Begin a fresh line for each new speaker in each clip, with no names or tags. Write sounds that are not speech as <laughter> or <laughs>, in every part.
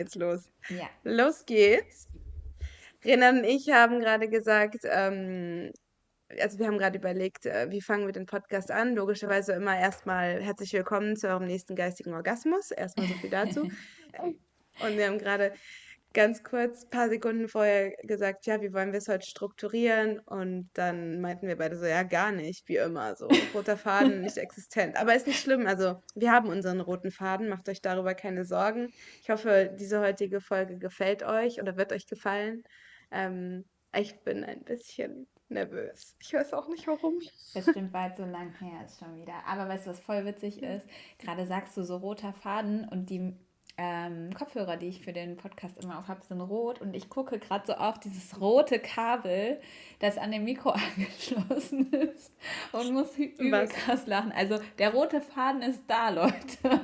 geht's los.
Ja.
Los geht's. Renan und ich haben gerade gesagt, ähm, also wir haben gerade überlegt, äh, wie fangen wir den Podcast an? Logischerweise immer erstmal herzlich willkommen zu eurem nächsten geistigen Orgasmus. Erstmal so viel dazu. <laughs> Und wir haben gerade ganz kurz, ein paar Sekunden vorher gesagt, ja, wie wollen wir es heute strukturieren? Und dann meinten wir beide so, ja, gar nicht, wie immer. So, roter Faden <laughs> nicht existent. Aber ist nicht schlimm. Also, wir haben unseren roten Faden, macht euch darüber keine Sorgen. Ich hoffe, diese heutige Folge gefällt euch oder wird euch gefallen. Ähm, ich bin ein bisschen nervös. Ich weiß auch nicht warum.
Bestimmt bald so lang her ist schon wieder. Aber weißt du, was voll witzig ist? Gerade sagst du so roter Faden und die ähm, Kopfhörer, die ich für den Podcast immer auf habe, sind rot und ich gucke gerade so auf dieses rote Kabel, das an dem Mikro <laughs> angeschlossen ist und muss übel krass lachen. Also der rote Faden ist da, <laughs> Leute.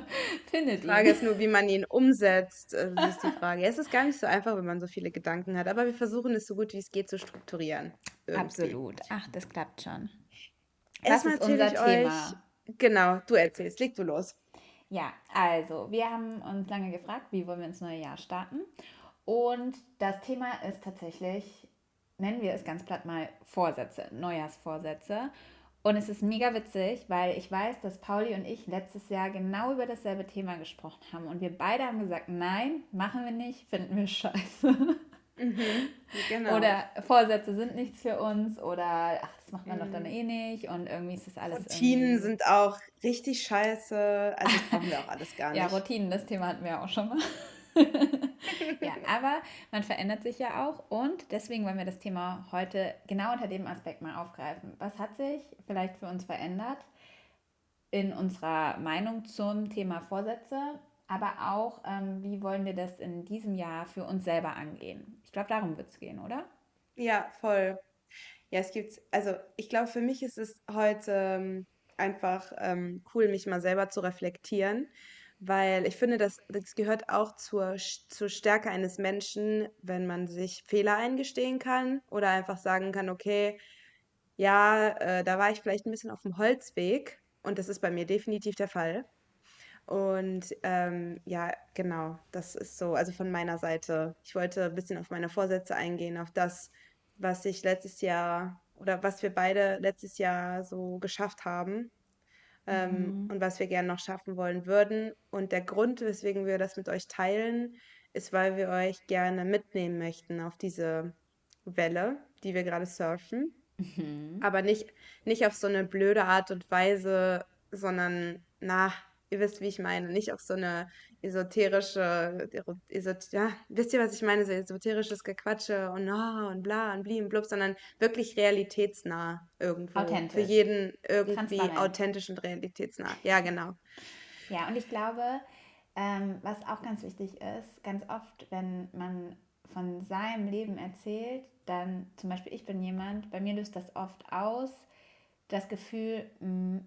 Findet Die Frage ihn. ist nur, wie man ihn umsetzt. Das ist die Frage. Es ist gar nicht so einfach, wenn man so viele Gedanken hat, aber wir versuchen es so gut wie es geht zu strukturieren.
Irgendwie. Absolut. Ach, das klappt schon. Was ist unser Thema?
Euch, genau, du erzählst, leg du los.
Ja, also wir haben uns lange gefragt, wie wollen wir ins neue Jahr starten. Und das Thema ist tatsächlich, nennen wir es ganz platt mal Vorsätze, Neujahrsvorsätze. Und es ist mega witzig, weil ich weiß, dass Pauli und ich letztes Jahr genau über dasselbe Thema gesprochen haben. Und wir beide haben gesagt, nein, machen wir nicht, finden wir scheiße. <laughs> Mhm, genau. Oder Vorsätze sind nichts für uns oder ach, das macht man mhm. doch dann mhm. eh nicht und irgendwie ist das alles.
Routinen irgendwie... sind auch richtig scheiße. Also das brauchen wir auch alles gar <laughs> nicht.
ja, Routinen, das Thema hatten wir auch schon mal. <laughs> ja, aber man verändert sich ja auch und deswegen wollen wir das Thema heute genau unter dem Aspekt mal aufgreifen. Was hat sich vielleicht für uns verändert in unserer Meinung zum Thema Vorsätze? Aber auch, ähm, wie wollen wir das in diesem Jahr für uns selber angehen? Ich glaube, darum wird es gehen, oder?
Ja, voll. Ja, es gibt, also ich glaube, für mich ist es heute ähm, einfach ähm, cool, mich mal selber zu reflektieren, weil ich finde, das, das gehört auch zur, zur Stärke eines Menschen, wenn man sich Fehler eingestehen kann oder einfach sagen kann, okay, ja, äh, da war ich vielleicht ein bisschen auf dem Holzweg und das ist bei mir definitiv der Fall. Und ähm, ja, genau, das ist so, also von meiner Seite. Ich wollte ein bisschen auf meine Vorsätze eingehen, auf das, was ich letztes Jahr oder was wir beide letztes Jahr so geschafft haben ähm, mhm. und was wir gerne noch schaffen wollen würden. Und der Grund, weswegen wir das mit euch teilen, ist, weil wir euch gerne mitnehmen möchten auf diese Welle, die wir gerade surfen. Mhm. Aber nicht, nicht auf so eine blöde Art und Weise, sondern na, ihr wisst, wie ich meine, nicht auf so eine esoterische, esot ja, wisst ihr, was ich meine, so esoterisches Gequatsche und oh, und bla und bli und blub, sondern wirklich realitätsnah irgendwo. Authentisch. Für jeden irgendwie authentisch und realitätsnah. Ja, genau.
Ja, und ich glaube, ähm, was auch ganz wichtig ist, ganz oft, wenn man von seinem Leben erzählt, dann zum Beispiel ich bin jemand, bei mir löst das oft aus, das Gefühl,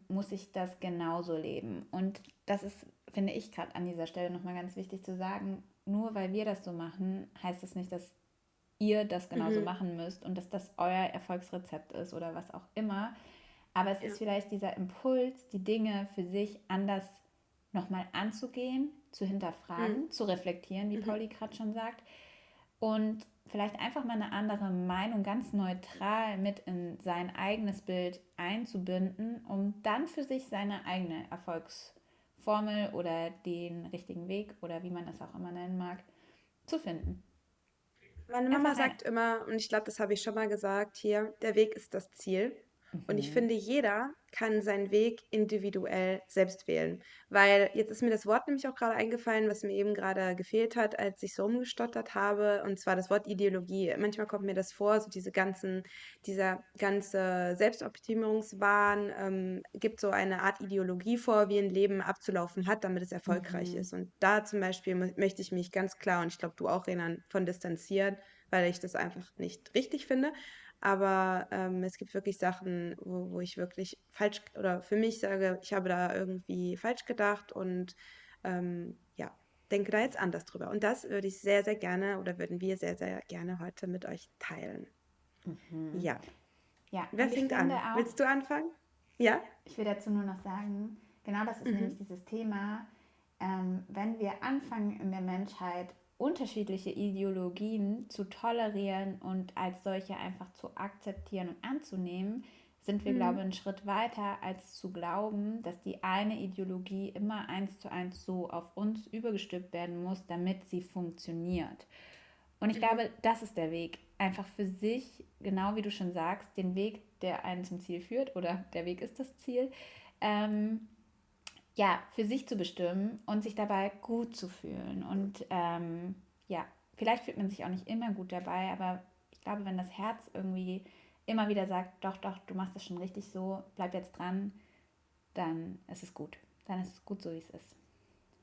muss ich das genauso leben. Und das ist, finde ich, gerade an dieser Stelle nochmal ganz wichtig zu sagen, nur weil wir das so machen, heißt das nicht, dass ihr das genauso mhm. machen müsst und dass das euer Erfolgsrezept ist oder was auch immer. Aber es ja. ist vielleicht dieser Impuls, die Dinge für sich anders nochmal anzugehen, zu hinterfragen, mhm. zu reflektieren, wie mhm. Pauli gerade schon sagt. Und vielleicht einfach mal eine andere Meinung ganz neutral mit in sein eigenes Bild einzubinden, um dann für sich seine eigene Erfolgsformel oder den richtigen Weg oder wie man es auch immer nennen mag, zu finden.
Meine Mama sagt immer, und ich glaube, das habe ich schon mal gesagt hier, der Weg ist das Ziel. Und ich mhm. finde, jeder kann seinen Weg individuell selbst wählen. Weil jetzt ist mir das Wort nämlich auch gerade eingefallen, was mir eben gerade gefehlt hat, als ich so rumgestottert habe, und zwar das Wort Ideologie. Manchmal kommt mir das vor, so diese ganzen, dieser ganze Selbstoptimierungswahn ähm, gibt so eine Art Ideologie vor, wie ein Leben abzulaufen hat, damit es erfolgreich mhm. ist. Und da zum Beispiel möchte ich mich ganz klar, und ich glaube, du auch, Renan, von distanzieren, weil ich das einfach nicht richtig finde. Aber ähm, es gibt wirklich Sachen, wo, wo ich wirklich falsch oder für mich sage, ich habe da irgendwie falsch gedacht und ähm, ja, denke da jetzt anders drüber. Und das würde ich sehr, sehr gerne oder würden wir sehr, sehr gerne heute mit euch teilen. Mhm. Ja. ja. Wer fängt an? Auch, Willst du anfangen? Ja?
Ich will dazu nur noch sagen, genau das ist mhm. nämlich dieses Thema, ähm, wenn wir anfangen in der Menschheit unterschiedliche Ideologien zu tolerieren und als solche einfach zu akzeptieren und anzunehmen, sind wir, mhm. glaube ich, einen Schritt weiter, als zu glauben, dass die eine Ideologie immer eins zu eins so auf uns übergestülpt werden muss, damit sie funktioniert. Und ich mhm. glaube, das ist der Weg. Einfach für sich, genau wie du schon sagst, den Weg, der einen zum Ziel führt, oder der Weg ist das Ziel, ähm, ja, für sich zu bestimmen und sich dabei gut zu fühlen. Und ähm, ja, vielleicht fühlt man sich auch nicht immer gut dabei, aber ich glaube, wenn das Herz irgendwie immer wieder sagt, doch, doch, du machst das schon richtig so, bleib jetzt dran, dann ist es gut. Dann ist es gut so, wie es ist.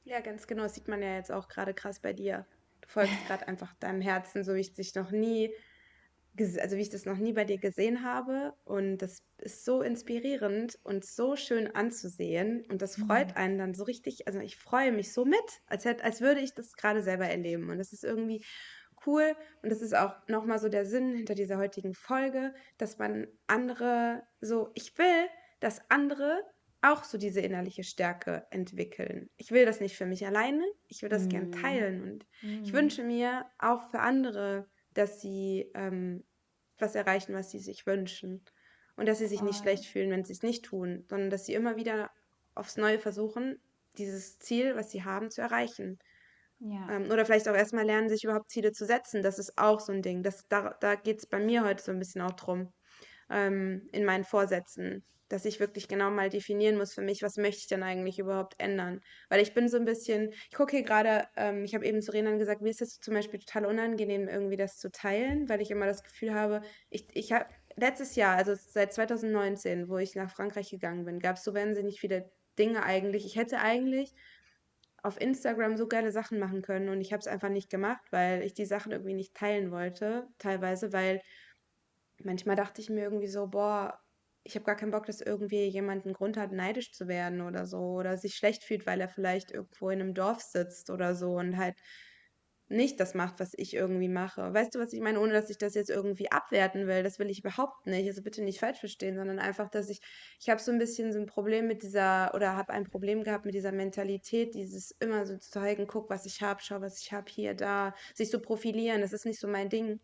Ja, ganz genau. Das sieht man ja jetzt auch gerade krass bei dir. Du folgst <laughs> gerade einfach deinem Herzen, so wie ich dich noch nie also wie ich das noch nie bei dir gesehen habe. Und das ist so inspirierend und so schön anzusehen. Und das freut mhm. einen dann so richtig. Also ich freue mich so mit, als, hätte, als würde ich das gerade selber erleben. Und das ist irgendwie cool. Und das ist auch nochmal so der Sinn hinter dieser heutigen Folge, dass man andere so, ich will, dass andere auch so diese innerliche Stärke entwickeln. Ich will das nicht für mich alleine, ich will das gern teilen und ich wünsche mir auch für andere dass sie ähm, was erreichen, was sie sich wünschen. Und dass sie sich nicht schlecht fühlen, wenn sie es nicht tun, sondern dass sie immer wieder aufs Neue versuchen, dieses Ziel, was sie haben, zu erreichen. Ja. Ähm, oder vielleicht auch erstmal lernen, sich überhaupt Ziele zu setzen. Das ist auch so ein Ding. Das, da da geht es bei mir heute so ein bisschen auch drum, ähm, in meinen Vorsätzen dass ich wirklich genau mal definieren muss für mich, was möchte ich denn eigentlich überhaupt ändern. Weil ich bin so ein bisschen, ich gucke hier gerade, ähm, ich habe eben zu Renan gesagt, mir ist es zum Beispiel total unangenehm, irgendwie das zu teilen, weil ich immer das Gefühl habe, ich, ich habe letztes Jahr, also seit 2019, wo ich nach Frankreich gegangen bin, gab es so wahnsinnig viele Dinge eigentlich. Ich hätte eigentlich auf Instagram so geile Sachen machen können und ich habe es einfach nicht gemacht, weil ich die Sachen irgendwie nicht teilen wollte, teilweise, weil manchmal dachte ich mir irgendwie so, boah, ich habe gar keinen Bock, dass irgendwie jemand einen Grund hat, neidisch zu werden oder so oder sich schlecht fühlt, weil er vielleicht irgendwo in einem Dorf sitzt oder so und halt nicht das macht, was ich irgendwie mache. Weißt du, was ich meine, ohne dass ich das jetzt irgendwie abwerten will? Das will ich überhaupt nicht. Also bitte nicht falsch verstehen, sondern einfach, dass ich, ich habe so ein bisschen so ein Problem mit dieser, oder habe ein Problem gehabt mit dieser Mentalität, dieses immer so zu zeigen, guck, was ich habe, schau, was ich habe, hier, da, sich so profilieren. Das ist nicht so mein Ding.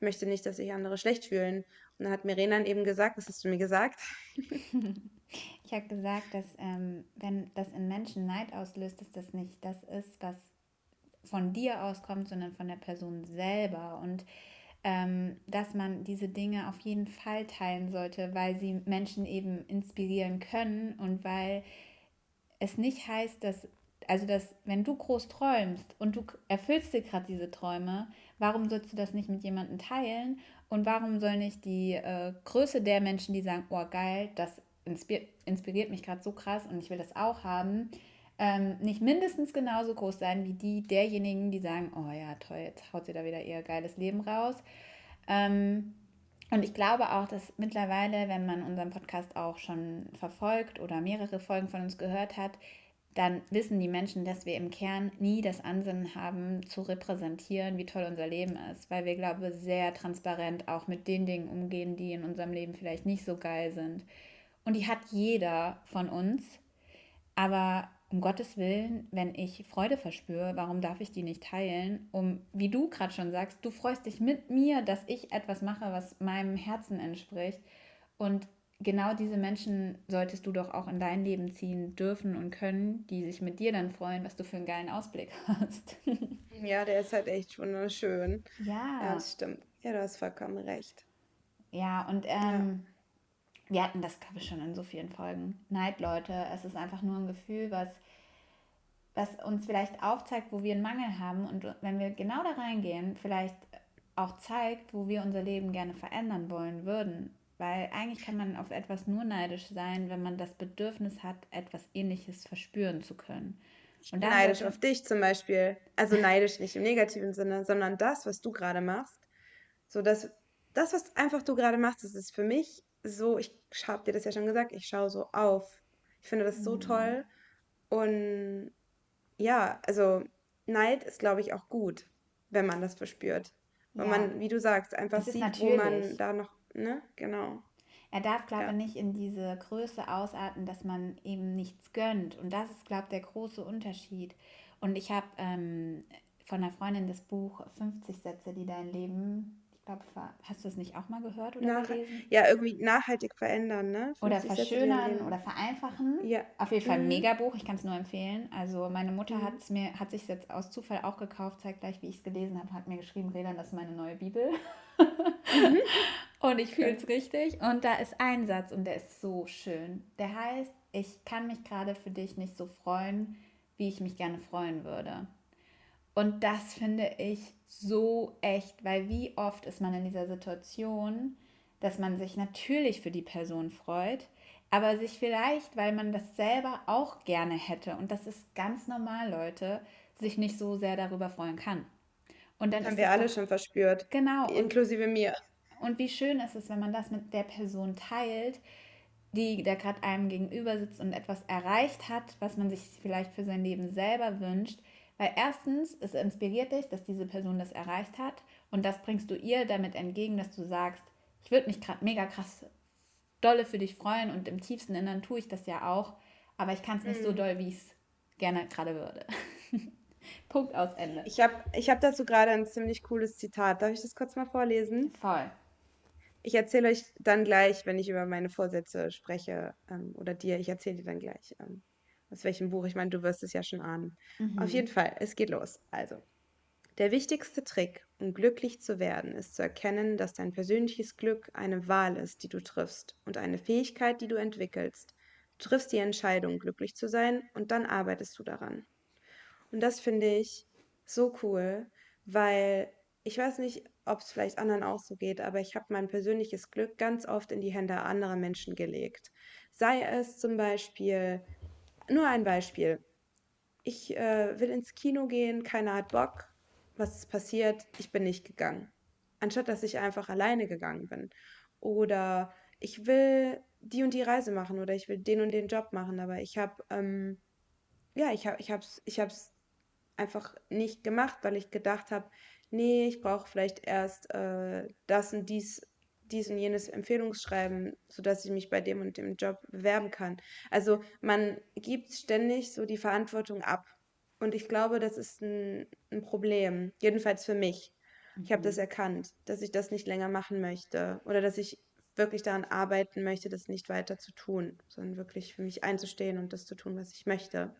Möchte nicht, dass sich andere schlecht fühlen. Und dann hat mir Renan eben gesagt, was hast du mir gesagt? <laughs>
ich habe gesagt, dass ähm, wenn das in Menschen Neid auslöst, dass das nicht das ist, was von dir auskommt, sondern von der Person selber. Und ähm, dass man diese Dinge auf jeden Fall teilen sollte, weil sie Menschen eben inspirieren können und weil es nicht heißt, dass, also dass, wenn du groß träumst und du erfüllst dir gerade diese Träume, warum sollst du das nicht mit jemandem teilen? Und warum soll nicht die äh, Größe der Menschen, die sagen, oh geil, das inspiriert, mich gerade so krass und ich will das auch haben, ähm, nicht mindestens genauso groß sein wie die derjenigen, die sagen, oh ja, toll, jetzt haut sie da wieder ihr geiles Leben raus. Ähm, und ich glaube auch, dass mittlerweile, wenn man unseren Podcast auch schon verfolgt oder mehrere Folgen von uns gehört hat, dann wissen die Menschen, dass wir im Kern nie das Ansinnen haben, zu repräsentieren, wie toll unser Leben ist, weil wir, glaube ich, sehr transparent auch mit den Dingen umgehen, die in unserem Leben vielleicht nicht so geil sind. Und die hat jeder von uns. Aber um Gottes Willen, wenn ich Freude verspüre, warum darf ich die nicht teilen? Um, wie du gerade schon sagst, du freust dich mit mir, dass ich etwas mache, was meinem Herzen entspricht. Und genau diese Menschen solltest du doch auch in dein Leben ziehen dürfen und können, die sich mit dir dann freuen, was du für einen geilen Ausblick <laughs> hast.
ja, der ist halt echt wunderschön. Ja. Ja, das stimmt. Ja, du hast vollkommen recht.
Ja, und ähm, ja. wir hatten das, glaube ich, schon in so vielen Folgen. Neid, Leute, es ist einfach nur ein Gefühl, was, was uns vielleicht aufzeigt, wo wir einen Mangel haben. Und wenn wir genau da reingehen, vielleicht auch zeigt, wo wir unser Leben gerne verändern wollen würden weil eigentlich kann man auf etwas nur neidisch sein, wenn man das Bedürfnis hat, etwas Ähnliches verspüren zu können.
Und neidisch auf dich zum Beispiel. Also neidisch nicht im negativen Sinne, sondern das, was du gerade machst. So, das, das, was einfach du gerade machst, das ist für mich so, ich habe dir das ja schon gesagt, ich schaue so auf. Ich finde das so mhm. toll. Und ja, also Neid ist, glaube ich, auch gut, wenn man das verspürt. Weil ja. man, wie du sagst, einfach sieht, wo man da noch ne? Genau.
Er darf, glaube ich, ja. nicht in diese Größe ausarten, dass man ihm nichts gönnt. Und das ist, glaube ich, der große Unterschied. Und ich habe ähm, von einer Freundin das Buch 50 Sätze, die dein Leben ich glaube, hast du es nicht auch mal gehört oder
Nach,
gelesen?
ja, irgendwie nachhaltig verändern, ne?
Oder verschönern oder vereinfachen.
Ja.
Auf jeden Fall ein mhm. Mega-Buch, ich kann es nur empfehlen. Also meine Mutter mhm. hat mir, hat sich jetzt aus Zufall auch gekauft, zeigt gleich, wie ich es gelesen habe, hat mir geschrieben, Redan, das ist meine neue Bibel. mhm. <laughs> Und ich fühle es richtig. Und da ist ein Satz und der ist so schön. Der heißt, ich kann mich gerade für dich nicht so freuen, wie ich mich gerne freuen würde. Und das finde ich so echt, weil wie oft ist man in dieser Situation, dass man sich natürlich für die Person freut, aber sich vielleicht, weil man das selber auch gerne hätte, und das ist ganz normal, Leute, sich nicht so sehr darüber freuen kann.
Und dann haben wir alle schon verspürt.
Genau.
Inklusive mir.
Und wie schön ist es, wenn man das mit der Person teilt, die da gerade einem gegenüber sitzt und etwas erreicht hat, was man sich vielleicht für sein Leben selber wünscht, weil erstens, es inspiriert dich, dass diese Person das erreicht hat und das bringst du ihr damit entgegen, dass du sagst, ich würde mich gerade mega krass dolle für dich freuen und im tiefsten Innern tue ich das ja auch, aber ich kann es nicht mhm. so doll, wie ich es gerne gerade würde. <laughs> Punkt aus Ende.
Ich habe ich hab dazu gerade ein ziemlich cooles Zitat. Darf ich das kurz mal vorlesen?
Voll.
Ich erzähle euch dann gleich, wenn ich über meine Vorsätze spreche, ähm, oder dir, ich erzähle dir dann gleich, ähm, aus welchem Buch. Ich meine, du wirst es ja schon ahnen. Mhm. Auf jeden Fall, es geht los. Also, der wichtigste Trick, um glücklich zu werden, ist zu erkennen, dass dein persönliches Glück eine Wahl ist, die du triffst und eine Fähigkeit, die du entwickelst. Du triffst die Entscheidung, glücklich zu sein und dann arbeitest du daran. Und das finde ich so cool, weil ich weiß nicht, ob es vielleicht anderen auch so geht, aber ich habe mein persönliches Glück ganz oft in die Hände anderer Menschen gelegt. Sei es zum Beispiel nur ein Beispiel. Ich äh, will ins Kino gehen, keiner hat Bock. Was ist passiert? Ich bin nicht gegangen. Anstatt dass ich einfach alleine gegangen bin. Oder ich will die und die Reise machen oder ich will den und den Job machen, aber ich habe ähm, ja, ich habe ich ich hab's einfach nicht gemacht, weil ich gedacht habe, nee, ich brauche vielleicht erst äh, das und dies dies und jenes Empfehlungsschreiben, sodass ich mich bei dem und dem Job bewerben kann. Also man gibt ständig so die Verantwortung ab. Und ich glaube, das ist ein, ein Problem, jedenfalls für mich. Ich habe das mhm. erkannt, dass ich das nicht länger machen möchte oder dass ich wirklich daran arbeiten möchte, das nicht weiter zu tun, sondern wirklich für mich einzustehen und das zu tun, was ich möchte.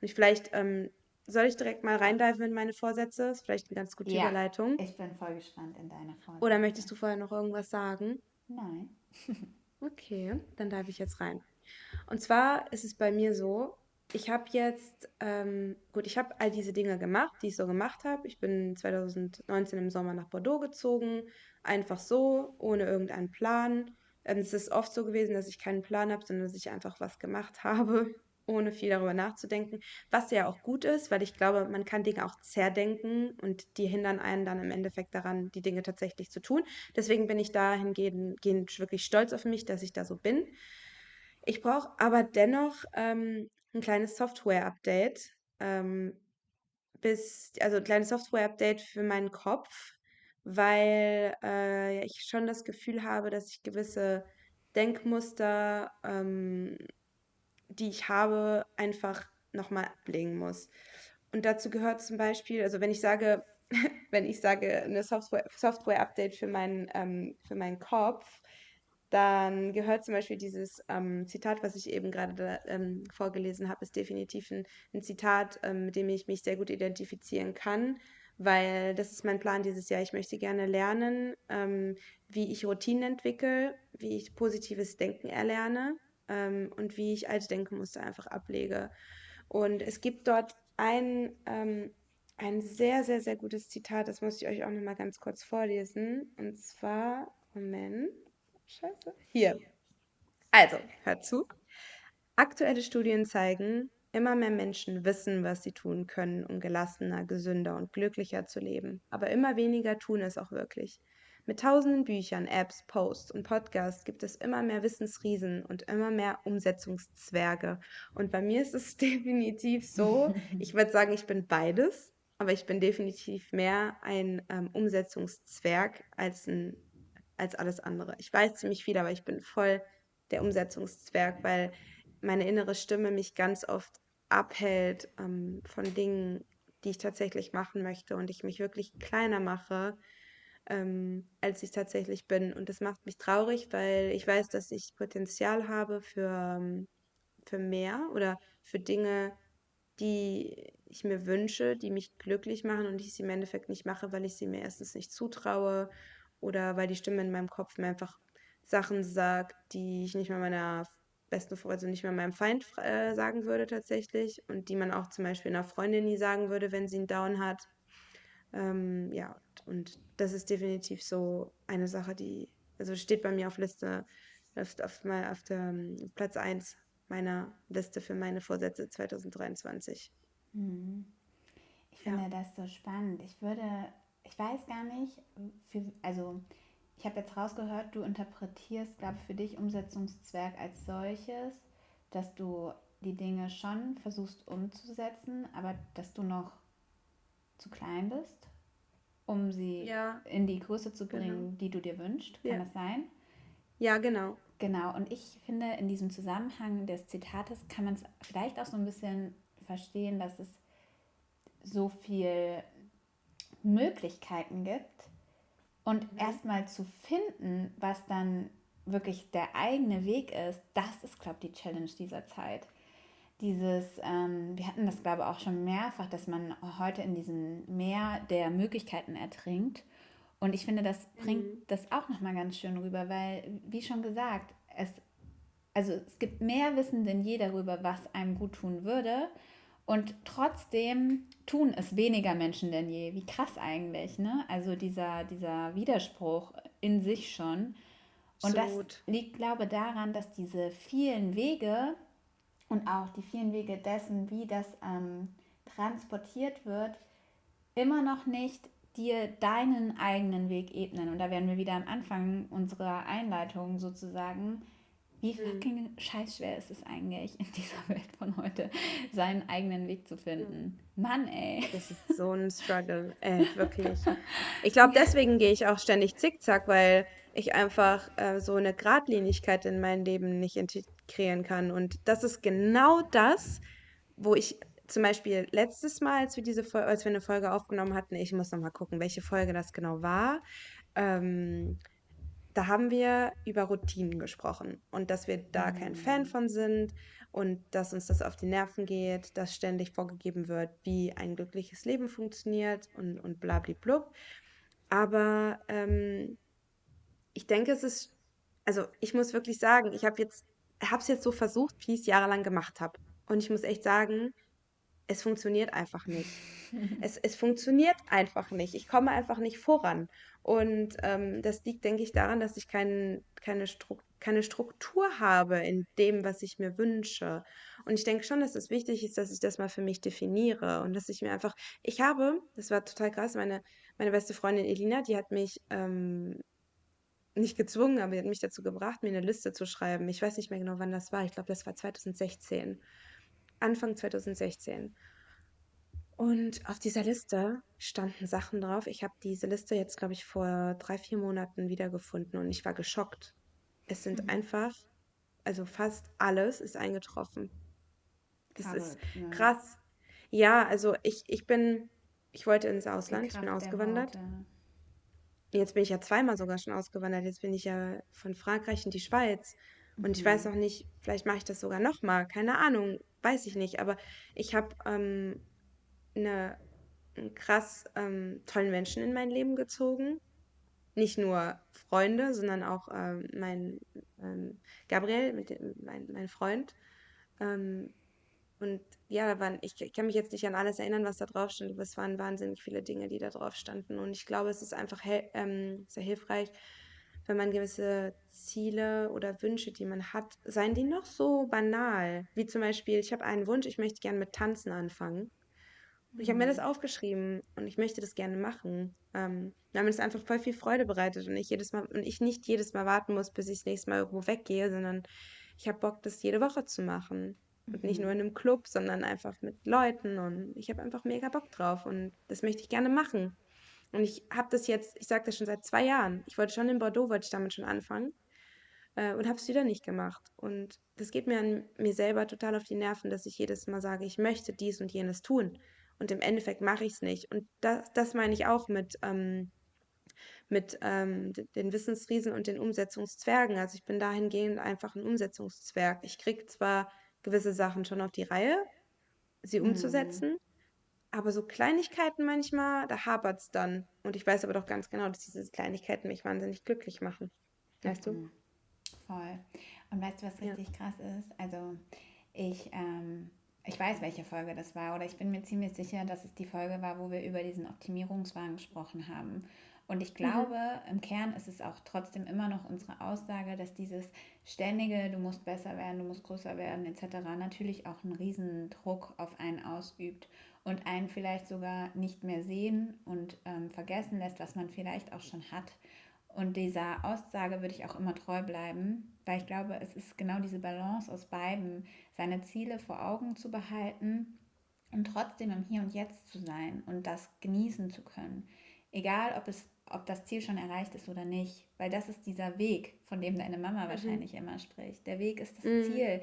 Und ich vielleicht ähm, soll ich direkt mal reindiven in meine Vorsätze? Ist vielleicht eine ganz gute
ja,
Überleitung.
Ich bin voll gespannt in deine Vorsätze.
Oder möchtest du vorher noch irgendwas sagen?
Nein. <laughs>
okay, dann dive ich jetzt rein. Und zwar ist es bei mir so, ich habe jetzt, ähm, gut, ich habe all diese Dinge gemacht, die ich so gemacht habe. Ich bin 2019 im Sommer nach Bordeaux gezogen, einfach so, ohne irgendeinen Plan. Ähm, es ist oft so gewesen, dass ich keinen Plan habe, sondern dass ich einfach was gemacht <laughs> habe ohne viel darüber nachzudenken, was ja auch gut ist, weil ich glaube, man kann Dinge auch zerdenken und die hindern einen dann im Endeffekt daran, die Dinge tatsächlich zu tun. Deswegen bin ich dahingehend wirklich stolz auf mich, dass ich da so bin. Ich brauche aber dennoch ähm, ein kleines Software-Update, ähm, bis, also ein kleines Software-Update für meinen Kopf, weil äh, ich schon das Gefühl habe, dass ich gewisse Denkmuster ähm, die ich habe, einfach nochmal ablegen muss. Und dazu gehört zum Beispiel, also wenn ich sage, <laughs> wenn ich sage, eine Software-Update Software für, meinen, ähm, für meinen Kopf, dann gehört zum Beispiel dieses ähm, Zitat, was ich eben gerade ähm, vorgelesen habe, ist definitiv ein, ein Zitat, ähm, mit dem ich mich sehr gut identifizieren kann, weil das ist mein Plan dieses Jahr. Ich möchte gerne lernen, ähm, wie ich Routinen entwickle, wie ich positives Denken erlerne ähm, und wie ich alte Denkmuster einfach ablege. Und es gibt dort ein, ähm, ein sehr, sehr, sehr gutes Zitat, das muss ich euch auch nochmal ganz kurz vorlesen. Und zwar, Moment, scheiße, hier. Also, hört zu. Aktuelle Studien zeigen, immer mehr Menschen wissen, was sie tun können, um gelassener, gesünder und glücklicher zu leben. Aber immer weniger tun es auch wirklich. Mit tausenden Büchern, Apps, Posts und Podcasts gibt es immer mehr Wissensriesen und immer mehr Umsetzungszwerge. Und bei mir ist es <laughs> definitiv so, <laughs> ich würde sagen, ich bin beides, aber ich bin definitiv mehr ein ähm, Umsetzungszwerg als, ein, als alles andere. Ich weiß ziemlich viel, aber ich bin voll der Umsetzungszwerg, weil meine innere Stimme mich ganz oft abhält ähm, von Dingen, die ich tatsächlich machen möchte und ich mich wirklich kleiner mache, ähm, als ich tatsächlich bin. Und das macht mich traurig, weil ich weiß, dass ich Potenzial habe für, ähm, für mehr oder für Dinge, die ich mir wünsche, die mich glücklich machen und ich sie im Endeffekt nicht mache, weil ich sie mir erstens nicht zutraue oder weil die Stimme in meinem Kopf mir einfach Sachen sagt, die ich nicht mehr meiner besten Freundin, also nicht mehr meinem Feind äh, sagen würde tatsächlich und die man auch zum Beispiel einer Freundin nie sagen würde, wenn sie einen Down hat. Ähm, ja, und das ist definitiv so eine Sache, die, also steht bei mir auf Liste, auf, auf, mal auf der um, Platz 1 meiner Liste für meine Vorsätze 2023.
Hm. Ich finde ja. das so spannend. Ich würde, ich weiß gar nicht, für, also ich habe jetzt rausgehört, du interpretierst, glaube ich, für dich Umsetzungszwerg als solches, dass du die Dinge schon versuchst umzusetzen, aber dass du noch zu klein bist, um sie ja. in die Größe zu bringen, genau. die du dir wünschst. Kann ja. das sein?
Ja, genau.
Genau, und ich finde, in diesem Zusammenhang des Zitates kann man es vielleicht auch so ein bisschen verstehen, dass es so viele Möglichkeiten gibt und mhm. erstmal zu finden, was dann wirklich der eigene Weg ist, das ist, glaube ich, die Challenge dieser Zeit. Dieses, ähm, wir hatten das, glaube ich, auch schon mehrfach, dass man heute in diesem Meer der Möglichkeiten ertrinkt und ich finde, das bringt mhm. das auch nochmal ganz schön rüber, weil, wie schon gesagt, es, also es gibt mehr Wissen denn je darüber, was einem gut tun würde. Und trotzdem tun es weniger Menschen denn je. Wie krass eigentlich, ne? Also dieser, dieser Widerspruch in sich schon. Und so das liegt, glaube ich, daran, dass diese vielen Wege und auch die vielen Wege dessen, wie das ähm, transportiert wird, immer noch nicht dir deinen eigenen Weg ebnen. Und da werden wir wieder am Anfang unserer Einleitung sozusagen. Wie mhm. fucking scheiß schwer ist es eigentlich, in dieser Welt von heute seinen eigenen Weg zu finden? Mann, ey.
Das ist so ein <laughs> Struggle, ey, wirklich. Ich glaube, deswegen gehe ich auch ständig zickzack, weil ich einfach äh, so eine Gradlinigkeit in mein Leben nicht integrieren kann. Und das ist genau das, wo ich zum Beispiel letztes Mal, als wir diese Folge, als wir eine Folge aufgenommen hatten, ich muss noch mal gucken, welche Folge das genau war. Ähm, da haben wir über Routinen gesprochen und dass wir da kein Fan mm. von sind und dass uns das auf die Nerven geht, dass ständig vorgegeben wird, wie ein glückliches Leben funktioniert und, und blablablub. Aber ähm, ich denke, es ist, also ich muss wirklich sagen, ich habe jetzt, habe es jetzt so versucht, wie ich es jahrelang gemacht habe. Und ich muss echt sagen, es funktioniert einfach nicht. <laughs> es, es funktioniert einfach nicht. Ich komme einfach nicht voran. Und ähm, das liegt, denke ich, daran, dass ich kein, keine, Stru keine Struktur habe in dem, was ich mir wünsche. Und ich denke schon, dass es wichtig ist, dass ich das mal für mich definiere und dass ich mir einfach, ich habe, das war total krass, meine, meine beste Freundin Elina, die hat mich ähm, nicht gezwungen, aber die hat mich dazu gebracht, mir eine Liste zu schreiben. Ich weiß nicht mehr genau, wann das war. Ich glaube, das war 2016. Anfang 2016. Und auf dieser Liste standen Sachen drauf. Ich habe diese Liste jetzt, glaube ich, vor drei, vier Monaten wiedergefunden und ich war geschockt. Es sind mhm. einfach, also fast alles ist eingetroffen. Das Krass, ist ja. krass. Ja, also ich, ich bin, ich wollte ins Ausland, ich bin ausgewandert. Jetzt bin ich ja zweimal sogar schon ausgewandert. Jetzt bin ich ja von Frankreich in die Schweiz. Und mhm. ich weiß noch nicht, vielleicht mache ich das sogar nochmal. Keine Ahnung weiß ich nicht, aber ich habe ähm, eine, einen krass ähm, tollen Menschen in mein Leben gezogen. Nicht nur Freunde, sondern auch ähm, mein ähm, Gabriel, mit dem, mein, mein Freund. Ähm, und ja, waren, ich, ich, kann mich jetzt nicht an alles erinnern, was da drauf stand, aber es waren wahnsinnig viele Dinge, die da drauf standen. Und ich glaube, es ist einfach ähm, sehr hilfreich, wenn man gewisse Ziele oder Wünsche, die man hat, seien die noch so banal, wie zum Beispiel, ich habe einen Wunsch, ich möchte gerne mit Tanzen anfangen. Und ich habe mir das mhm. aufgeschrieben und ich möchte das gerne machen. Ähm, weil mir das einfach voll viel Freude bereitet und ich jedes Mal und ich nicht jedes Mal warten muss, bis ich das nächste Mal irgendwo weggehe, sondern ich habe Bock, das jede Woche zu machen. Und nicht nur mhm. in einem Club, sondern einfach mit Leuten. Und ich habe einfach mega Bock drauf und das möchte ich gerne machen. Und ich habe das jetzt, ich sage das schon seit zwei Jahren. Ich wollte schon in Bordeaux, wollte ich damit schon anfangen äh, und habe es wieder nicht gemacht. Und das geht mir an mir selber total auf die Nerven, dass ich jedes Mal sage, ich möchte dies und jenes tun. und im Endeffekt mache ich es nicht. Und das, das meine ich auch mit, ähm, mit ähm, den Wissensriesen und den Umsetzungszwergen. Also ich bin dahingehend einfach ein Umsetzungszwerg. Ich kriege zwar gewisse Sachen schon auf die Reihe, sie
Hm.
umzusetzen, aber so Kleinigkeiten manchmal, da hapert es dann. Und ich weiß aber doch ganz genau, dass diese Kleinigkeiten mich wahnsinnig glücklich machen. Weißt du?
Mhm. Voll. Und weißt du, was
Ja.
richtig krass ist? Also ich, ähm, ich weiß, welche Folge das war, oder ich bin mir ziemlich sicher, dass es die Folge war, wo wir über diesen Optimierungswahn gesprochen haben. Und ich glaube, im Kern ist es auch trotzdem immer noch unsere Aussage, dass dieses ständige, du musst besser werden, du musst größer werden, etc., natürlich auch einen riesen Druck auf einen ausübt und einen vielleicht sogar nicht mehr sehen und ähm, vergessen lässt, was man vielleicht auch schon hat. Und dieser Aussage würde ich auch immer treu bleiben, weil ich glaube, es ist genau diese Balance aus beiden, seine Ziele vor Augen zu behalten und trotzdem im Hier und Jetzt zu sein und das genießen zu können. Egal, ob, es, ob das Ziel schon erreicht ist oder nicht, weil das ist dieser Weg, von dem deine Mama wahrscheinlich immer spricht. Der Weg ist das
Mhm.
Ziel.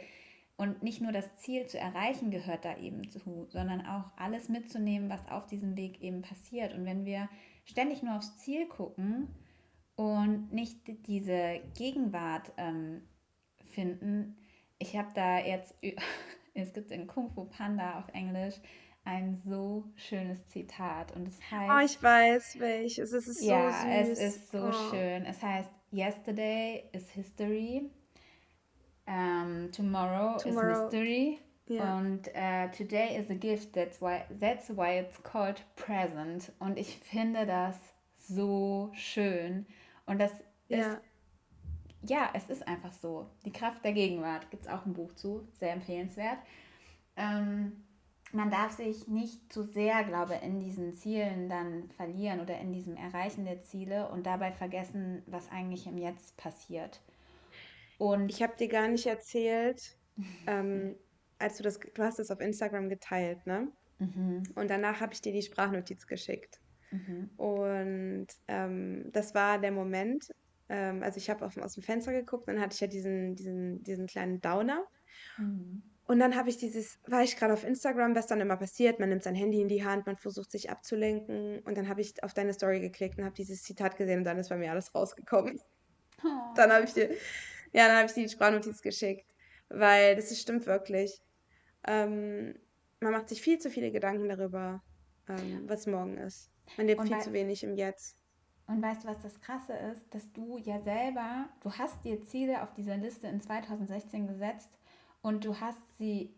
Und nicht nur das Ziel zu erreichen gehört da eben zu, sondern auch alles mitzunehmen, was auf diesem Weg eben passiert. Und wenn wir ständig nur aufs Ziel gucken und nicht diese Gegenwart ähm, finden, ich habe da jetzt, <laughs> es gibt in Kung Fu Panda auf Englisch ein so schönes Zitat und es
Oh,
heißt,
ich weiß welches. Es ist so
ja, es
süß.
ist so
Oh.
schön. Es heißt, Yesterday is history, um, tomorrow,
Tomorrow.
is mystery.
Ja.
Und äh, today is a gift, that's why, that's why it's called present. Und ich finde das so schön. Und das ist,
Ja.
ja, es ist einfach so. Die Kraft der Gegenwart, gibt es auch ein Buch zu, sehr empfehlenswert. Ähm, man darf sich nicht zu sehr, glaube ich, in diesen Zielen dann verlieren oder in diesem Erreichen der Ziele und dabei vergessen, was eigentlich im Jetzt passiert. Und
Ich habe dir gar nicht erzählt, ähm, als du das, du hast es auf Instagram geteilt, ne?
mhm,
Und danach habe ich dir die Sprachnotiz geschickt.
mhm,
Und ähm, das war der Moment, ähm, also ich habe aus dem Fenster geguckt, dann hatte ich ja diesen, diesen, diesen kleinen Downer.
mhm,
Und dann habe ich dieses, war ich gerade auf Instagram, was dann immer passiert, man nimmt sein Handy in die Hand, man versucht sich abzulenken. Und dann habe ich auf deine Story geklickt und habe dieses Zitat gesehen und dann ist bei mir alles rausgekommen.
Oh.
Dann habe ich dir, ja, dann habe ich dir die Sprachnotiz geschickt, weil das ist, stimmt wirklich. Ähm, man macht sich viel zu viele Gedanken darüber, ähm, was morgen ist. Man lebt
Und
viel zu wenig im Jetzt.
Und weißt du, was das Krasse ist? Dass du ja selber, du hast dir Ziele auf dieser Liste in 2016 gesetzt und du hast sie,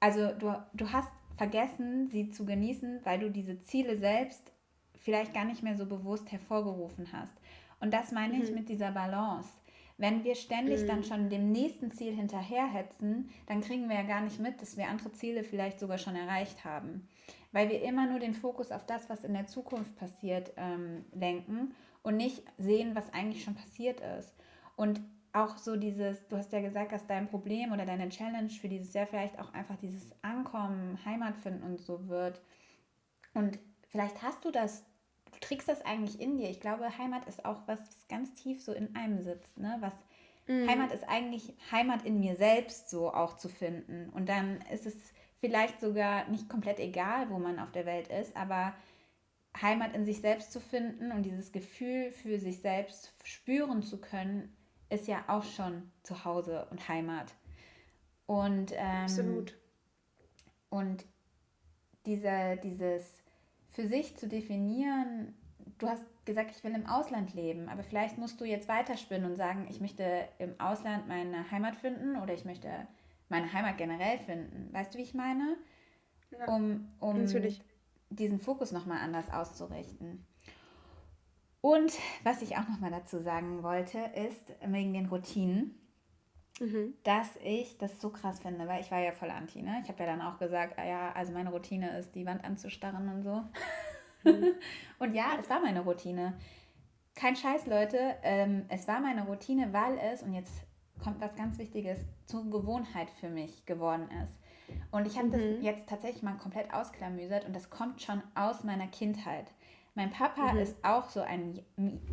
also du, du hast vergessen, sie zu genießen, weil du diese Ziele selbst vielleicht gar nicht mehr so bewusst hervorgerufen hast. Und das meine ich
Mhm.
mit dieser Balance. Wenn wir ständig
Mhm.
dann schon dem nächsten Ziel hinterherhetzen, dann kriegen wir ja gar nicht mit, dass wir andere Ziele vielleicht sogar schon erreicht haben. Weil wir immer nur den Fokus auf das, was in der Zukunft passiert, ähm, lenken und nicht sehen, was eigentlich schon passiert ist. Und auch so dieses, du hast ja gesagt, dass dein Problem oder deine Challenge für dieses Jahr vielleicht auch einfach dieses Ankommen, Heimat finden und so wird. Und vielleicht hast du das, du trägst das eigentlich in dir. Ich glaube, Heimat ist auch was, was ganz tief so in einem sitzt. Ne? Was,
Mhm.
Heimat ist eigentlich Heimat in mir selbst so auch zu finden. Und dann ist es vielleicht sogar nicht komplett egal, wo man auf der Welt ist, aber Heimat in sich selbst zu finden und dieses Gefühl für sich selbst spüren zu können, ist ja auch schon Zuhause und Heimat. Und, ähm,
Absolut.
und diese, dieses für sich zu definieren, du hast gesagt, ich will im Ausland leben, aber vielleicht musst du jetzt weiterspinnen und sagen, ich möchte im Ausland meine Heimat finden oder ich möchte meine Heimat generell finden. Weißt du, wie ich meine?
Ja,
Um, um
natürlich.
diesen Fokus nochmal anders auszurichten. Und was ich auch nochmal dazu sagen wollte, ist wegen den Routinen
Mhm.
dass ich das so krass finde, weil ich war ja voll anti, ne? Ich habe ja dann auch gesagt, ah ja, also meine Routine ist, die Wand anzustarren und so. <laughs> und ja, es war meine Routine. Kein Scheiß, Leute. Ähm, es war meine Routine, weil es, und jetzt kommt was ganz Wichtiges, zur Gewohnheit für mich geworden ist. Und ich habe das
Mhm.
jetzt tatsächlich mal komplett ausklamüsert und das kommt schon aus meiner Kindheit. Mein Papa
Mhm.
ist auch so ein,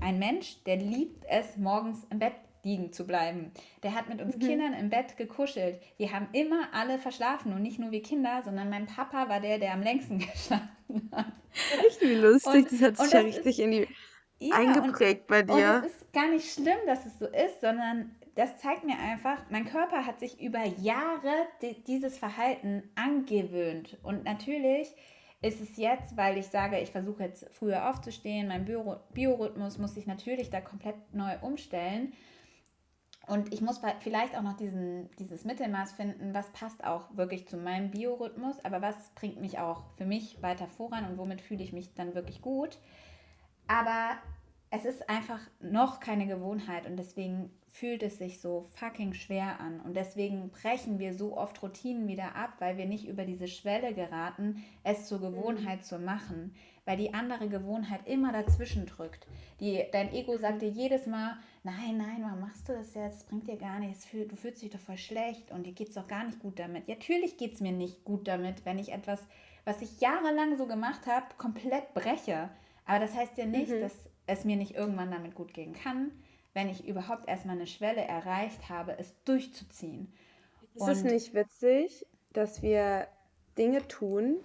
ein Mensch, der liebt es, morgens im Bett liegen zu bleiben. Der hat mit uns
Mhm.
Kindern im Bett gekuschelt. Wir haben immer alle verschlafen und nicht nur wir Kinder, sondern mein Papa war der, der am längsten <laughs> geschlafen hat.
Richtig lustig,
Und,
das hat sich
und
ja
das ist,
richtig in die
ja, und,
eingeprägt bei
und es
dir.
ist gar nicht schlimm, dass es so ist, sondern das zeigt mir einfach, mein Körper hat sich über Jahre di- dieses Verhalten angewöhnt. Und natürlich ist es jetzt, weil ich sage, ich versuche jetzt früher aufzustehen, mein Bio Biorhythmus muss sich natürlich da komplett neu umstellen. Und ich muss vielleicht auch noch diesen, dieses Mittelmaß finden, was passt auch wirklich zu meinem Biorhythmus, aber was bringt mich auch für mich weiter voran und womit fühle ich mich dann wirklich gut. Aber es ist einfach noch keine Gewohnheit und deswegen fühlt es sich so fucking schwer an. Und deswegen brechen wir so oft Routinen wieder ab, weil wir nicht über diese Schwelle geraten, es zur Gewohnheit zu machen. Weil die andere Gewohnheit immer dazwischen drückt. Die, dein Ego sagt dir jedes Mal, nein, nein, warum machst du das jetzt? Das bringt dir gar nichts. Du fühlst dich doch voll schlecht und dir geht es doch gar nicht gut damit. Ja, natürlich geht es mir nicht gut damit, wenn ich etwas, was ich jahrelang so gemacht habe, komplett breche. Aber das heißt ja nicht,
Mhm.
dass es mir nicht irgendwann damit gut gehen kann, wenn ich überhaupt erstmal eine Schwelle erreicht habe, es durchzuziehen.
Ist es
Und
nicht witzig, dass wir Dinge tun,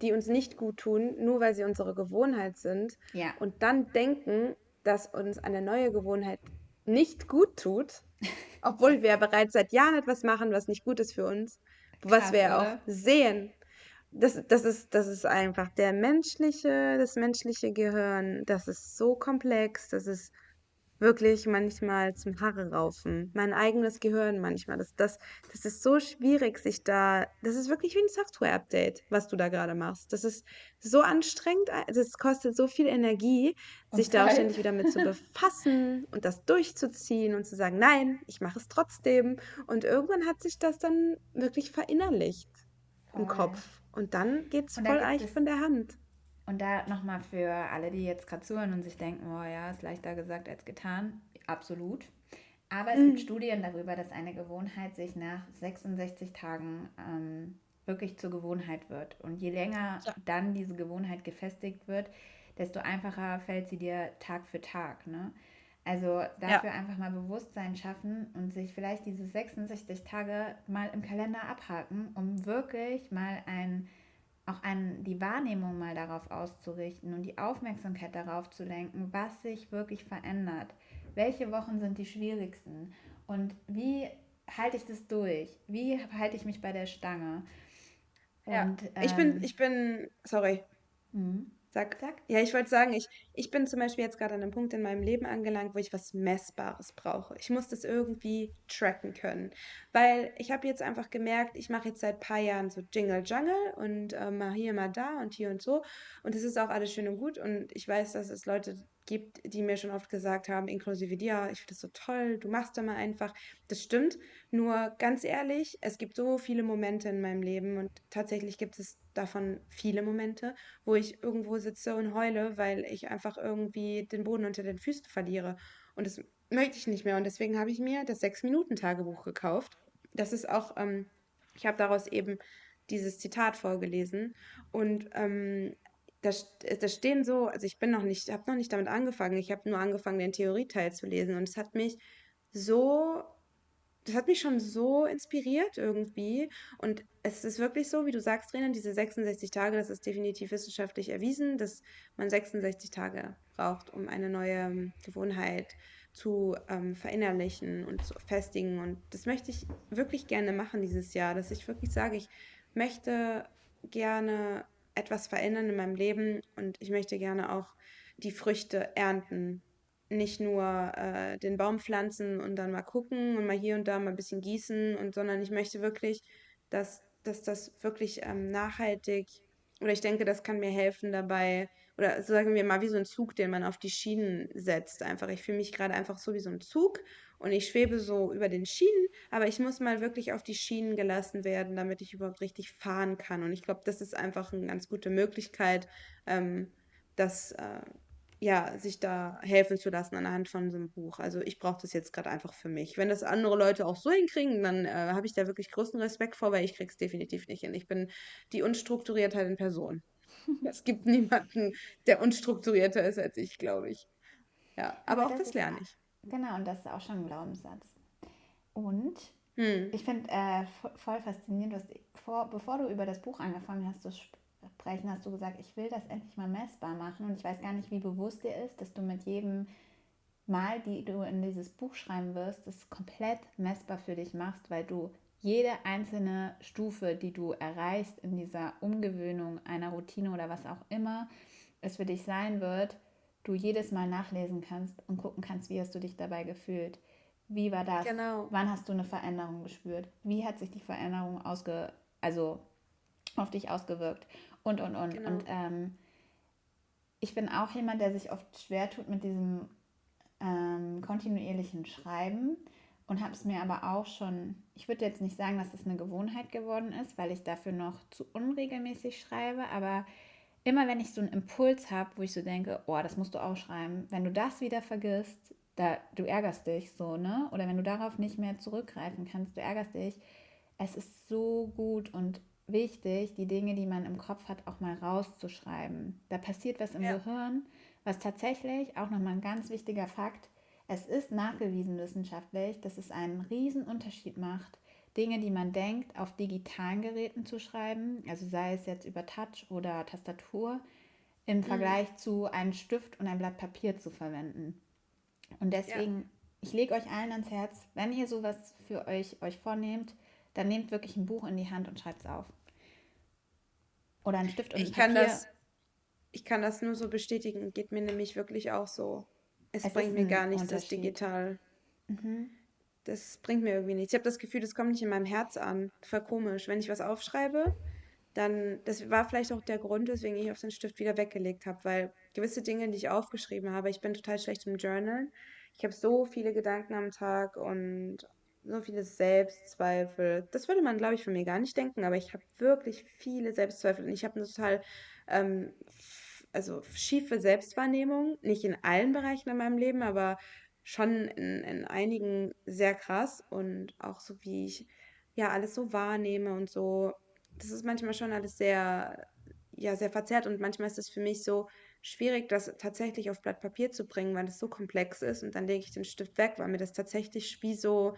die uns nicht gut tun, nur weil sie unsere Gewohnheit sind
ja,
und dann denken, dass uns eine neue Gewohnheit nicht gut tut, <laughs> obwohl wir bereits seit Jahren etwas machen, was nicht gut ist für uns, was
krass,
wir ja auch
oder?
sehen. Das, das ist, das ist einfach der menschliche, das menschliche Gehirn, das ist so komplex, das ist wirklich manchmal zum Haare raufen. Mein eigenes Gehirn manchmal. Das, das, das ist so schwierig, sich da. Das ist wirklich wie ein Software-Update, was du da gerade machst. Das ist so anstrengend. Es kostet so viel Energie, sich
Und
da auch
Zeit.
ständig wieder mit zu <laughs> befassen und das durchzuziehen und zu sagen, nein, ich mache es trotzdem. Und irgendwann hat sich das dann wirklich verinnerlicht im
Voll.
Kopf. Und dann geht es voll
gibt es
von der Hand.
Und da nochmal für alle, die jetzt gerade zuhören und sich denken, oh ja, ist leichter gesagt als getan. Absolut. Aber es gibt
Mhm.
Studien darüber, dass eine Gewohnheit sich nach 66 Tagen ähm, wirklich zur Gewohnheit wird. Und je länger
Ja.
dann diese Gewohnheit gefestigt wird, desto einfacher fällt sie dir Tag für Tag. Ne? Also
Ja.
dafür einfach mal Bewusstsein schaffen und sich vielleicht diese 66 Tage mal im Kalender abhaken, um wirklich mal ein auch an die Wahrnehmung mal darauf auszurichten und die Aufmerksamkeit darauf zu lenken, was sich wirklich verändert. Welche Wochen sind die schwierigsten und wie halte ich das durch? Wie halte ich mich bei der Stange?
Ja.
Und
Ich bin,
ähm,
ich bin, sorry.
hm,
Sag.
sag,
Ja, ich wollte sagen, ich, ich bin zum Beispiel jetzt gerade an einem Punkt in meinem Leben angelangt, wo ich was Messbares brauche. Ich muss das irgendwie tracken können. Weil ich habe jetzt einfach gemerkt, ich mache jetzt seit ein paar Jahren so Jingle Jangle und äh, mal hier, mal da und hier und so. Und es ist auch alles schön und gut. Und ich weiß, dass es Leute gibt, die mir schon oft gesagt haben, inklusive dir, ich finde das so toll, du machst da mal einfach. Das stimmt. Nur ganz ehrlich, es gibt so viele Momente in meinem Leben und tatsächlich gibt es davon viele Momente wo ich irgendwo sitze und heule, weil ich einfach irgendwie den Boden unter den Füßen verliere. Und das möchte ich nicht mehr. Und deswegen habe ich mir das Sechs-Minuten-Tagebuch gekauft. Das ist auch, ähm, ich habe daraus eben dieses Zitat vorgelesen. Und ähm, da, st- da stehen so, also ich bin noch nicht, habe noch nicht damit angefangen. Ich habe nur angefangen, den Theorieteil zu lesen. Und es hat mich so das hat mich schon so inspiriert irgendwie. Und es ist wirklich so, wie du sagst, Renan, diese 66 Tage, das ist definitiv wissenschaftlich erwiesen, dass man 66 Tage braucht, um eine neue ähm, Gewohnheit zu ähm, verinnerlichen und zu festigen. Und das möchte ich wirklich gerne machen dieses Jahr, dass ich wirklich sage, ich möchte gerne etwas verändern in meinem Leben und ich möchte gerne auch die Früchte ernten nicht nur äh, den Baum pflanzen und dann mal gucken und mal hier und da mal ein bisschen gießen und sondern ich möchte wirklich, dass, dass das wirklich ähm, nachhaltig oder ich denke, das kann mir helfen dabei oder so sagen wir mal wie so ein Zug, den man auf die Schienen setzt. Einfach, ich fühle mich gerade einfach so wie so ein Zug und ich schwebe so über den Schienen, aber ich muss mal wirklich auf die Schienen gelassen werden, damit ich überhaupt richtig fahren kann. Und ich glaube, das ist einfach eine ganz gute Möglichkeit, ähm, das äh, ja, sich da helfen zu lassen anhand von so einem Buch. Also ich brauche das jetzt gerade einfach für mich. Wenn das andere Leute auch so hinkriegen, dann äh, habe ich da wirklich größten Respekt vor, weil ich krieg's definitiv nicht hin. Ich bin die Unstrukturiertheit in Person. <laughs> Es gibt niemanden, der unstrukturierter ist als ich, glaube ich. Ja,
aber
aber auch
das
das lerne ich.
Genau, und das ist auch schon ein Glaubenssatz. Und hm. ich finde äh, voll faszinierend, dass vor, bevor du über das Buch angefangen hast zu sprechen, hast du gesagt, ich will das endlich mal messbar machen. Und ich weiß gar nicht, wie bewusst dir ist, dass du mit jedem Mal, die du in dieses Buch schreiben wirst, das komplett messbar für dich machst, weil du jede einzelne Stufe, die du erreichst in dieser Umgewöhnung einer Routine oder was auch immer es für dich sein wird, du jedes Mal nachlesen kannst und gucken kannst, wie hast du dich dabei gefühlt. Wie war das? Genau. Wann hast du eine Veränderung gespürt? Wie hat sich die Veränderung ausge also auf dich ausgewirkt? Und, und, und. Genau. Und ähm, ich bin auch jemand, der sich oft schwer tut mit diesem ähm, kontinuierlichen Schreiben und habe es mir aber auch schon, ich würde jetzt nicht sagen, dass es eine Gewohnheit geworden ist, weil ich dafür noch zu unregelmäßig schreibe, aber immer wenn ich so einen Impuls habe, wo ich so denke, oh, das musst du auch schreiben, wenn du das wieder vergisst, da, du ärgerst dich so, ne? Oder wenn du darauf nicht mehr zurückgreifen kannst, du ärgerst dich. Es ist so gut und wichtig, die Dinge, die man im Kopf hat, auch mal rauszuschreiben. Da passiert was im ja. Gehirn, was tatsächlich auch nochmal ein ganz wichtiger Fakt, es ist nachgewiesen wissenschaftlich, dass es einen riesen Unterschied macht, Dinge, die man denkt, auf digitalen Geräten zu schreiben, also sei es jetzt über Touch oder Tastatur, im mhm. Vergleich zu einem Stift und ein Blatt Papier zu verwenden. Und deswegen, ja. ich lege euch allen ans Herz, wenn ihr sowas für euch, euch vornehmt, dann nehmt wirklich ein Buch in die Hand und schreibt es auf. Oder ein Stift und
ich
Papier.
Kann das, ich kann das nur so bestätigen, geht mir nämlich wirklich auch so. Es, es bringt mir gar nichts, das digital. Mhm. Das bringt mir irgendwie nichts. Ich habe das Gefühl, das kommt nicht in meinem Herz an. Voll komisch. Wenn ich was aufschreibe, dann, das war vielleicht auch der Grund, weswegen ich auf den Stift wieder weggelegt habe, weil gewisse Dinge, die ich aufgeschrieben habe, ich bin total schlecht im Journal. Ich habe so viele Gedanken am Tag und so viele Selbstzweifel. Das würde man, glaube ich, von mir gar nicht denken, aber ich habe wirklich viele Selbstzweifel und ich habe eine total ähm, also schiefe Selbstwahrnehmung, nicht in allen Bereichen in meinem Leben, aber schon in, in einigen sehr krass und auch so wie ich ja alles so wahrnehme und so. Das ist manchmal schon alles sehr, ja, sehr verzerrt und manchmal ist es für mich so schwierig, das tatsächlich auf Blatt Papier zu bringen, weil es so komplex ist und dann lege ich den Stift weg, weil mir das tatsächlich wie so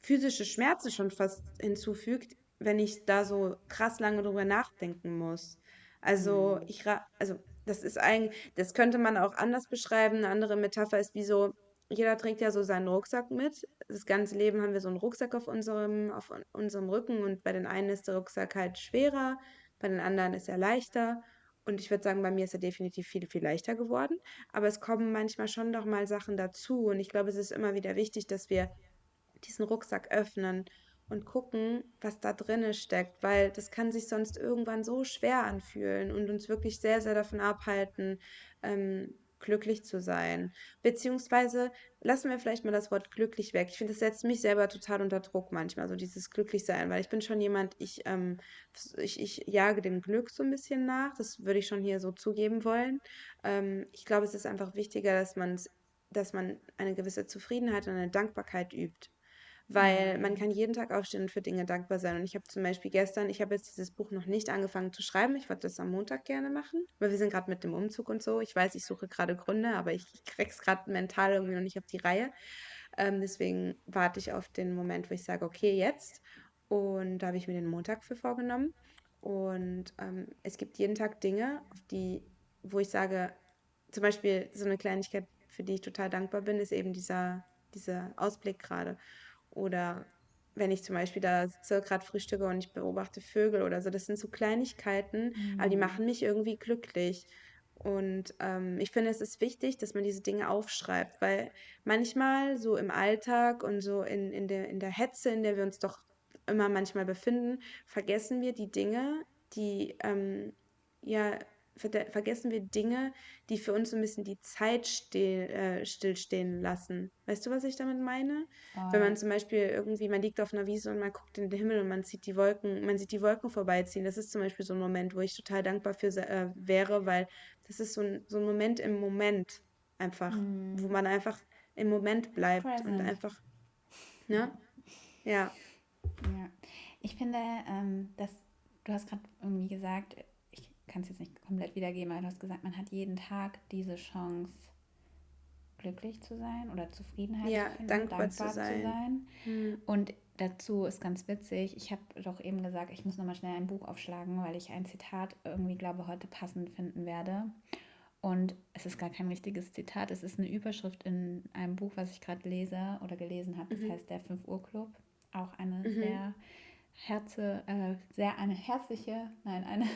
physische Schmerzen schon fast hinzufügt, wenn ich da so krass lange drüber nachdenken muss. Also mhm. ich, also das ist eigentlich, das könnte man auch anders beschreiben. Eine andere Metapher ist wie so, jeder trägt ja so seinen Rucksack mit. Das ganze Leben haben wir so einen Rucksack auf unserem, auf unserem Rücken und bei den einen ist der Rucksack halt schwerer, bei den anderen ist er leichter. Und ich würde sagen, bei mir ist er definitiv viel, viel leichter geworden. Aber es kommen manchmal schon doch mal Sachen dazu. Und ich glaube, es ist immer wieder wichtig, dass wir diesen Rucksack öffnen und gucken, was da drinne steckt, weil das kann sich sonst irgendwann so schwer anfühlen und uns wirklich sehr, sehr davon abhalten, ähm, glücklich zu sein. Beziehungsweise lassen wir vielleicht mal das Wort glücklich weg. Ich finde, das setzt mich selber total unter Druck manchmal, so dieses glücklich sein, weil ich bin schon jemand, ich, ähm, ich, ich jage dem Glück so ein bisschen nach. Das würde ich schon hier so zugeben wollen. Ähm, ich glaube, es ist einfach wichtiger, dass man dass man eine gewisse Zufriedenheit und eine Dankbarkeit übt weil man kann jeden Tag aufstehen und für Dinge dankbar sein. Und ich habe zum Beispiel gestern, ich habe jetzt dieses Buch noch nicht angefangen zu schreiben. Ich wollte das am Montag gerne machen, weil wir sind gerade mit dem Umzug und so. Ich weiß, ich suche gerade Gründe, aber ich, ich krieg's gerade mental irgendwie noch nicht auf die Reihe. Ähm, deswegen warte ich auf den Moment, wo ich sage, okay, jetzt. Und da habe ich mir den Montag für vorgenommen. Und ähm, es gibt jeden Tag Dinge, die, wo ich sage, zum Beispiel so eine Kleinigkeit, für die ich total dankbar bin, ist eben dieser, dieser Ausblick gerade. Oder wenn ich zum Beispiel da sitze, gerade frühstücke und ich beobachte Vögel oder so, das sind so Kleinigkeiten, mhm. aber die mhm. machen mich irgendwie glücklich. Und ähm, ich finde, es ist wichtig, dass man diese Dinge aufschreibt, weil manchmal so im Alltag und so in, in, der, in der Hetze, in der wir uns doch immer manchmal befinden, vergessen wir die Dinge, die ähm, ja vergessen wir Dinge, die für uns so ein bisschen die Zeit still, äh, stillstehen lassen. Weißt du, was ich damit meine? Oh. Wenn man zum Beispiel irgendwie, man liegt auf einer Wiese und man guckt in den Himmel und man sieht die Wolken, man sieht die Wolken vorbeiziehen. Das ist zum Beispiel so ein Moment, wo ich total dankbar für äh, wäre, weil das ist so ein, so ein Moment im Moment einfach, mm. wo man einfach im Moment bleibt Present. und einfach, ne? Ja.
Ja. Ich finde, ähm, dass du hast gerade irgendwie gesagt, kann es jetzt nicht komplett wiedergeben, aber du hast gesagt, man hat jeden Tag diese Chance, glücklich zu sein oder Zufriedenheit ja, zu finden, dankbar, dankbar zu sein. Zu sein. Mhm. Und dazu ist ganz witzig, ich habe doch eben gesagt, ich muss nochmal schnell ein Buch aufschlagen, weil ich ein Zitat irgendwie, glaube heute passend finden werde. Und es ist gar kein richtiges Zitat, es ist eine Überschrift in einem Buch, was ich gerade lese oder gelesen habe. Das mhm. heißt Der 5 Uhr Club. Auch eine mhm. sehr Herze, äh, sehr eine herzliche, nein, eine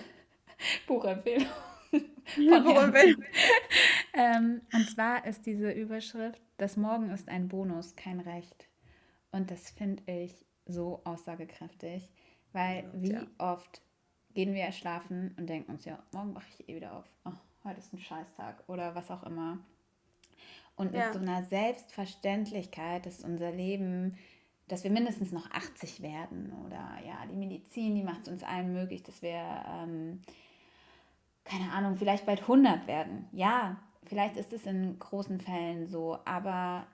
<laughs> Buchempfehlung. <laughs> Buchempfehlung. <laughs> ähm, und zwar ist diese Überschrift, das Morgen ist ein Bonus, kein Recht. Und das finde ich so aussagekräftig, weil ja, wie ja. oft gehen wir schlafen und denken uns, ja, morgen mache ich eh wieder auf. Oh, heute ist ein Scheißtag oder was auch immer. Und ja. mit so einer Selbstverständlichkeit, dass unser Leben, dass wir mindestens noch 80 werden oder ja, die Medizin, die macht es uns allen möglich, dass wir, ähm, keine Ahnung, vielleicht bald 100 werden. Ja, vielleicht ist es in großen Fällen so, aber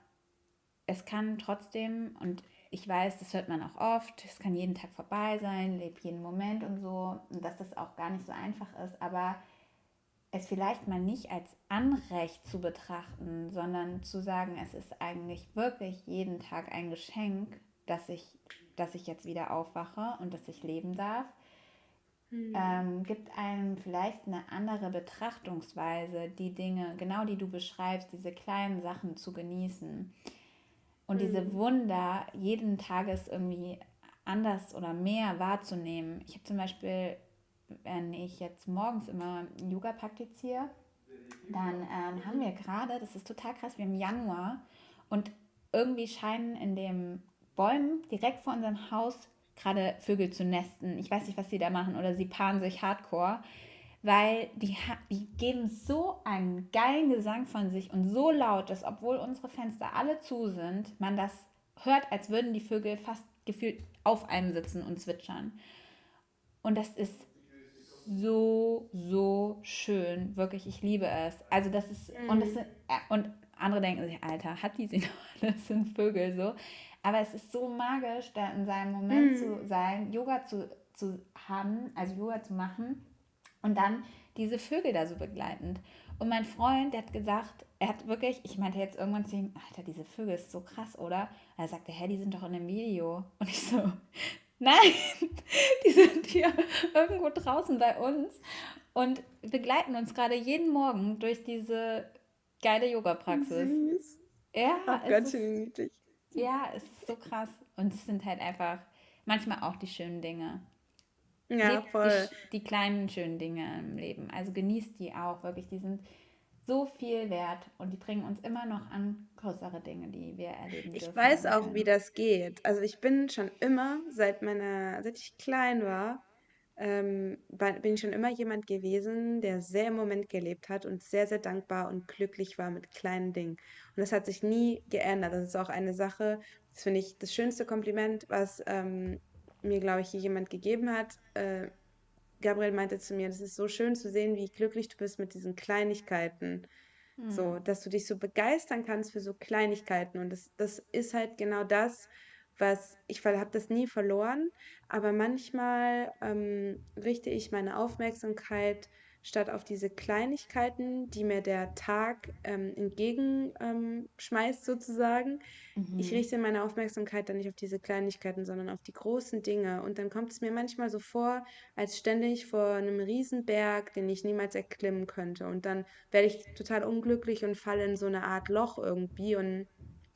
es kann trotzdem, und ich weiß, das hört man auch oft, es kann jeden Tag vorbei sein, lebe jeden Moment und so, und dass das auch gar nicht so einfach ist, aber es vielleicht mal nicht als Anrecht zu betrachten, sondern zu sagen, es ist eigentlich wirklich jeden Tag ein Geschenk, dass ich, dass ich jetzt wieder aufwache und dass ich leben darf, hm. ähm, gibt einem vielleicht eine andere Betrachtungsweise, die Dinge, genau die du beschreibst, diese kleinen Sachen zu genießen. Und hm. diese Wunder jeden Tages irgendwie anders oder mehr wahrzunehmen. Ich habe zum Beispiel wenn ich jetzt morgens immer Yoga praktiziere, dann ähm, haben wir gerade, das ist total krass, wir haben Januar und irgendwie scheinen in den Bäumen direkt vor unserem Haus gerade Vögel zu nesten. Ich weiß nicht, was sie da machen oder sie paaren sich hardcore, weil die, die geben so einen geilen Gesang von sich und so laut, dass obwohl unsere Fenster alle zu sind, man das hört, als würden die Vögel fast gefühlt auf einem sitzen und zwitschern. Und das ist so, so schön. Wirklich, ich liebe es. Also das ist, mhm. und, das sind, äh, und andere denken sich, Alter, hat die sie noch? <laughs> Das sind Vögel so. Aber es ist so magisch, da in seinem Moment mhm. zu sein, Yoga zu, zu haben, also Yoga zu machen und dann diese Vögel da so begleitend. Und mein Freund, der hat gesagt, er hat wirklich, ich meinte jetzt irgendwann zu ihm, Alter, diese Vögel ist so krass, oder? Und er sagte, hä, die sind doch in einem Video. Und ich so, <laughs> Nein, <laughs> die sind hier irgendwo draußen bei uns und begleiten uns gerade jeden Morgen durch diese geile Yoga-Praxis. Ja, Ach, ganz schön niedlich. Ja, es ist so krass. Und es sind halt einfach manchmal auch die schönen Dinge. Ja, Lebt voll. Die, die, kleinen schönen Dinge im Leben. Also genießt die auch wirklich. Die sind so viel wert und die bringen uns immer noch an größere Dinge, die wir erleben
Ich weiß auch, wie das geht. Also ich bin schon immer, seit meiner, seit ich klein war, ähm, bin ich schon immer jemand gewesen, der sehr im Moment gelebt hat und sehr, sehr dankbar und glücklich war mit kleinen Dingen. Und das hat sich nie geändert. Das ist auch eine Sache, das finde ich das schönste Kompliment, was ähm, mir, glaube ich, jemand gegeben hat. Äh, Gabriel meinte zu mir, das ist so schön zu sehen, wie glücklich du bist mit diesen Kleinigkeiten. So, dass du dich so begeistern kannst für so Kleinigkeiten. Und das, das ist halt genau das, was ich habe das nie verloren, aber manchmal ähm, richte ich meine Aufmerksamkeit statt auf diese Kleinigkeiten, die mir der Tag ähm, entgegenschmeißt ähm, sozusagen. Mhm. Ich richte meine Aufmerksamkeit dann nicht auf diese Kleinigkeiten, sondern auf die großen Dinge. Und dann kommt es mir manchmal so vor, als stände ich vor einem Riesenberg, den ich niemals erklimmen könnte. Und dann werde ich total unglücklich und falle in so eine Art Loch irgendwie und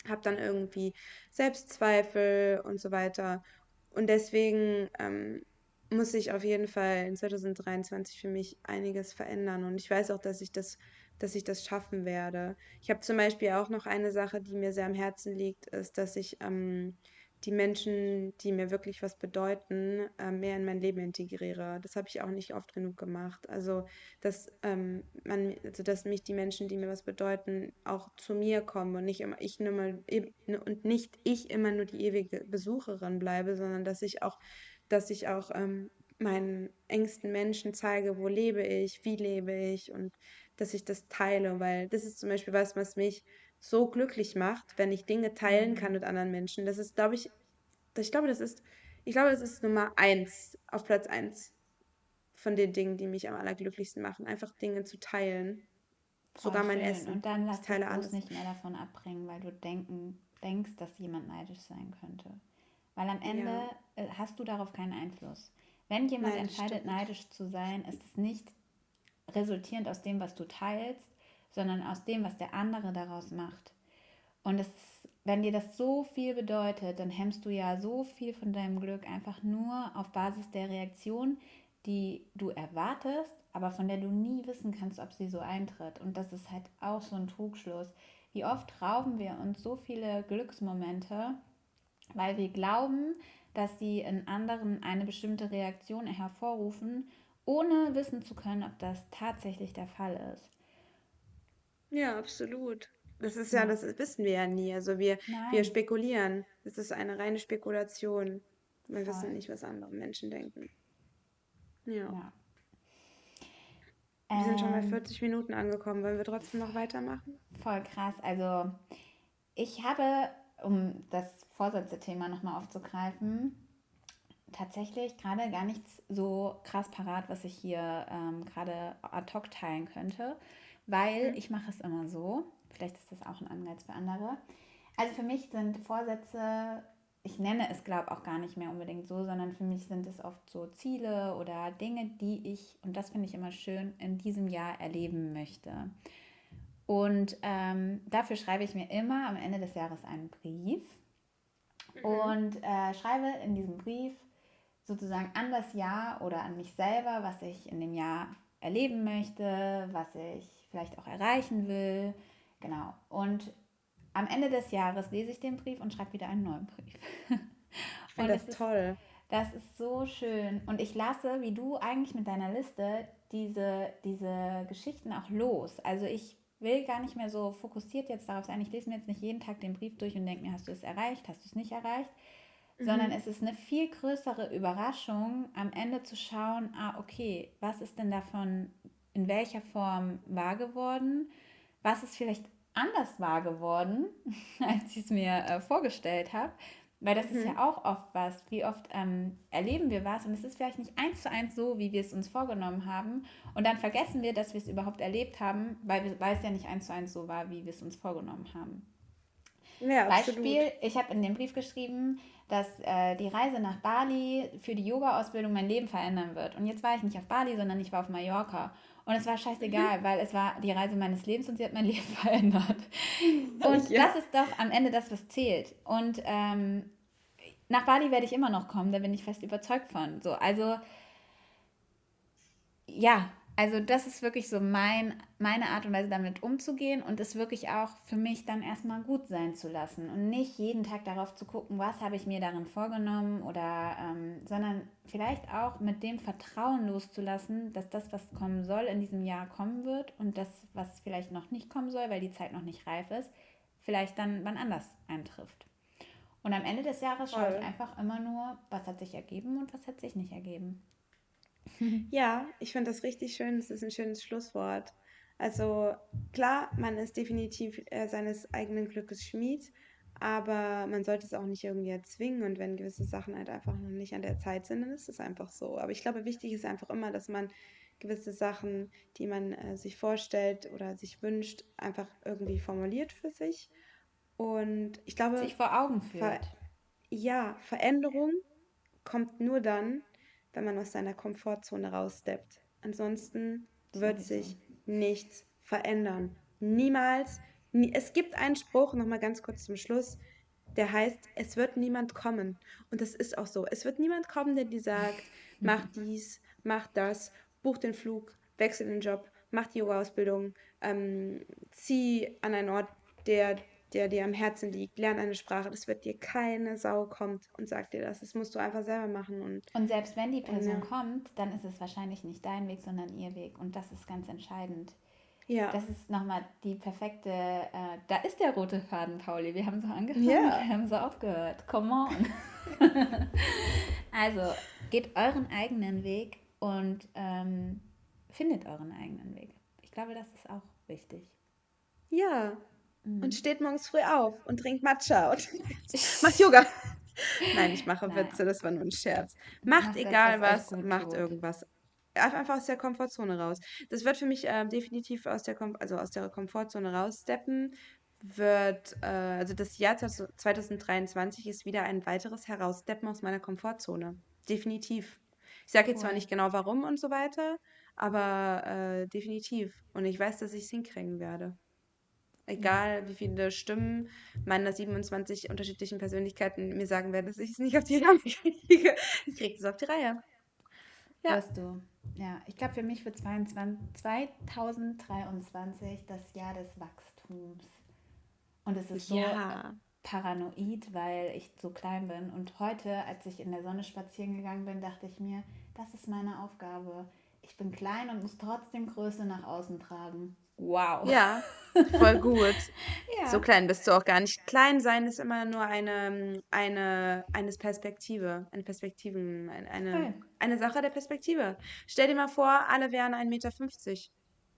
habe dann irgendwie Selbstzweifel und so weiter. Und deswegen ähm, muss sich auf jeden Fall in 2023 für mich einiges verändern. Und ich weiß auch, dass ich das, dass ich das schaffen werde. Ich habe zum Beispiel auch noch eine Sache, die mir sehr am Herzen liegt, ist, dass ich ähm, die Menschen, die mir wirklich was bedeuten, äh, mehr in mein Leben integriere. Das habe ich auch nicht oft genug gemacht. Also, dass ähm, man, also dass mich die Menschen, die mir was bedeuten, auch zu mir kommen und nicht immer ich nur mal und nicht ich immer nur die ewige Besucherin bleibe, sondern dass ich auch dass ich auch ähm, meinen engsten Menschen zeige, wo lebe ich, wie lebe ich und dass ich das teile, weil das ist zum Beispiel was, was mich so glücklich macht, wenn ich Dinge teilen kann mit anderen Menschen. Das ist, glaube ich, ich glaube, das ist, ich glaube, das ist Nummer eins, auf Platz eins von den Dingen, die mich am allerglücklichsten machen, einfach Dinge zu teilen. Sogar mein
schön.
Essen.
Und dann
Ich
lass dich
teile alles.
nicht mehr davon abbringen, weil du denken, denkst, dass jemand neidisch sein könnte. Weil am Ende
Ja.
äh, hast du darauf keinen Einfluss. Wenn jemand
Nein,
entscheidet,
stimmt.
neidisch zu sein, ist es nicht resultierend aus dem, was du teilst, sondern aus dem, was der andere daraus macht. Und es, wenn dir das so viel bedeutet, dann hemmst du ja so viel von deinem Glück einfach nur auf Basis der Reaktion, die du erwartest, aber von der du nie wissen kannst, ob sie so eintritt. Und das ist halt auch so ein Trugschluss. Wie oft rauben wir uns so viele Glücksmomente, weil wir glauben, dass sie in anderen eine bestimmte Reaktion hervorrufen, ohne wissen zu können, ob das tatsächlich der Fall ist.
Ja, absolut. Das ist ja,
Ja.
das wissen wir ja nie. Also wir, wir
Nein,
spekulieren. Das ist eine reine Spekulation. Wir wissen
voll.
nicht, was andere Menschen denken. Ja.
Ja.
Wir sind schon bei
Ähm,
40 Minuten angekommen. Wollen wir trotzdem noch weitermachen?
voll krass. Also ich habe, um das Vorsätze-Thema nochmal aufzugreifen, tatsächlich gerade gar nichts so krass parat, was ich hier ähm, gerade ad hoc teilen könnte, weil
Mhm.
ich mache es immer so. Vielleicht ist das auch ein Anreiz für andere. Also für mich sind Vorsätze, ich nenne es glaube auch gar nicht mehr unbedingt so, sondern für mich sind es oft so Ziele oder Dinge, die ich, und das finde ich immer schön, in diesem Jahr erleben möchte. Und ähm, dafür schreibe ich mir immer am Ende des Jahres einen Brief und äh, schreibe in diesem Brief sozusagen an das Jahr oder an mich selber, was ich in dem Jahr erleben möchte, was ich vielleicht auch erreichen will. Genau. Und am Ende des Jahres lese ich den Brief und schreibe wieder einen neuen Brief.
Ich finde
Und
das
es ist
toll.
das ist so schön. Und ich lasse, wie du eigentlich mit deiner Liste, diese, diese Geschichten auch los. Also ich will gar nicht mehr so fokussiert jetzt darauf sein. Ich lese mir jetzt nicht jeden Tag den Brief durch und denke mir, hast du es erreicht, hast du es nicht erreicht? Sondern es ist eine viel größere Überraschung, am Ende zu schauen, ah, okay, was ist denn davon in welcher Form wahr geworden? Was ist vielleicht anders wahr geworden, <laughs> als ich es mir äh, vorgestellt habe? Weil das ist ja auch oft was. Wie oft ähm, erleben wir was und es ist vielleicht nicht eins zu eins so, wie wir es uns vorgenommen haben. Und dann vergessen wir, dass wir es überhaupt erlebt haben, weil, weil es ja nicht eins zu eins so war, wie wir es uns vorgenommen haben.
Ja, absolut.
Beispiel, ich habe in dem Brief geschrieben, dass äh, die Reise nach Bali für die Yoga-Ausbildung mein Leben verändern wird. Und jetzt war ich nicht auf Bali, sondern ich war auf Mallorca. Und es war
Mhm.
scheißegal, weil es war die Reise meines Lebens und sie hat mein <laughs> Leben verändert. Und
Ja.
das ist doch am Ende das, was zählt. Und ähm, nach Bali werde ich immer noch kommen, da bin ich fest überzeugt von. So, also ja, also das ist wirklich so mein, meine Art und Weise, damit umzugehen und es wirklich auch für mich dann erstmal gut sein zu lassen und nicht jeden Tag darauf zu gucken, was habe ich mir darin vorgenommen oder, ähm, sondern vielleicht auch mit dem Vertrauen loszulassen, dass das, was kommen soll, in diesem Jahr kommen wird und das, was vielleicht noch nicht kommen soll, weil die Zeit noch nicht reif ist, vielleicht dann wann anders eintrifft. Und am Ende des Jahres schaue ich einfach immer nur, was hat sich ergeben und was hat sich nicht ergeben. <laughs>
Ja, ich finde das richtig schön. Das ist ein schönes Schlusswort. Also klar, man ist definitiv äh, seines eigenen Glückes Schmied, aber man sollte es auch nicht irgendwie erzwingen. Und wenn gewisse Sachen halt einfach noch nicht an der Zeit sind, dann ist es einfach so. Aber ich glaube, wichtig ist einfach immer, dass man gewisse Sachen, die man äh, sich vorstellt oder sich wünscht, einfach irgendwie formuliert für sich. Und ich glaube,
Sich vor Augen
Ver
führt.
ja, Veränderung kommt nur dann, wenn man aus seiner Komfortzone raussteppt. Ansonsten wird sich nichts verändern. Niemals. Nie. Es gibt einen Spruch, nochmal ganz kurz zum Schluss, der heißt, es wird niemand kommen. Und das ist auch so. Es wird niemand kommen, der dir sagt, <laughs> mach dies, mach das, buch den Flug, wechsel den Job, mach die Yoga-Ausbildung, ähm, zieh an einen Ort, der, der dir am Herzen liegt, lern eine Sprache. Das wird dir keine Sau kommt und sagt dir das. Das musst du einfach selber machen. Und,
Und selbst wenn die
und
Person
ja.
kommt, dann ist es wahrscheinlich nicht dein Weg, sondern ihr Weg. Und das ist ganz entscheidend.
Ja.
Das ist nochmal die perfekte, äh, da ist der rote Faden, Pauli. Wir haben so angefangen,
Ja. <laughs>
wir haben so aufgehört. Come on. <laughs> also, geht euren eigenen Weg und ähm, findet euren eigenen Weg. Ich glaube, das ist auch wichtig.
Ja.
Mhm.
Und steht morgens früh auf und trinkt Matcha und <laughs> macht Yoga. Nein, ich mache
Nein.
Witze, das war nur ein Scherz. Macht egal
was
was, macht irgendwas. einfach aus der Komfortzone raus. Das wird für mich ähm, definitiv aus der, Kom also aus der Komfortzone raussteppen. Wird, äh, also das Jahr 2023 ist wieder ein weiteres Heraussteppen aus meiner Komfortzone. Definitiv. Ich sage jetzt zwar
Cool.
nicht genau warum und so weiter, aber äh, definitiv. Und ich weiß, dass ich es hinkriegen werde. Egal, wie viele Stimmen meiner 27 unterschiedlichen Persönlichkeiten mir sagen werden, dass ich es nicht auf die <laughs> Reihe kriege. Ich kriege es auf die Reihe. Ja.
Wirst du. Ja, ich glaube, für mich wird 22, 2023 das Jahr des Wachstums. Und es ist so
Ja.
paranoid, weil ich so klein bin. Und heute, als ich in der Sonne spazieren gegangen bin, dachte ich mir, das ist meine Aufgabe. Ich bin klein und muss trotzdem Größe nach außen tragen. Wow.
Ja, voll gut. <laughs> So
Ja,
klein bist du auch gar nicht. Klein sein ist immer nur eine, eine, eine Perspektive, eine Perspektiven, ein- eine,
voll.
eine Sache der Perspektive. Stell dir mal vor, alle wären 1,50 Meter. fünfzig.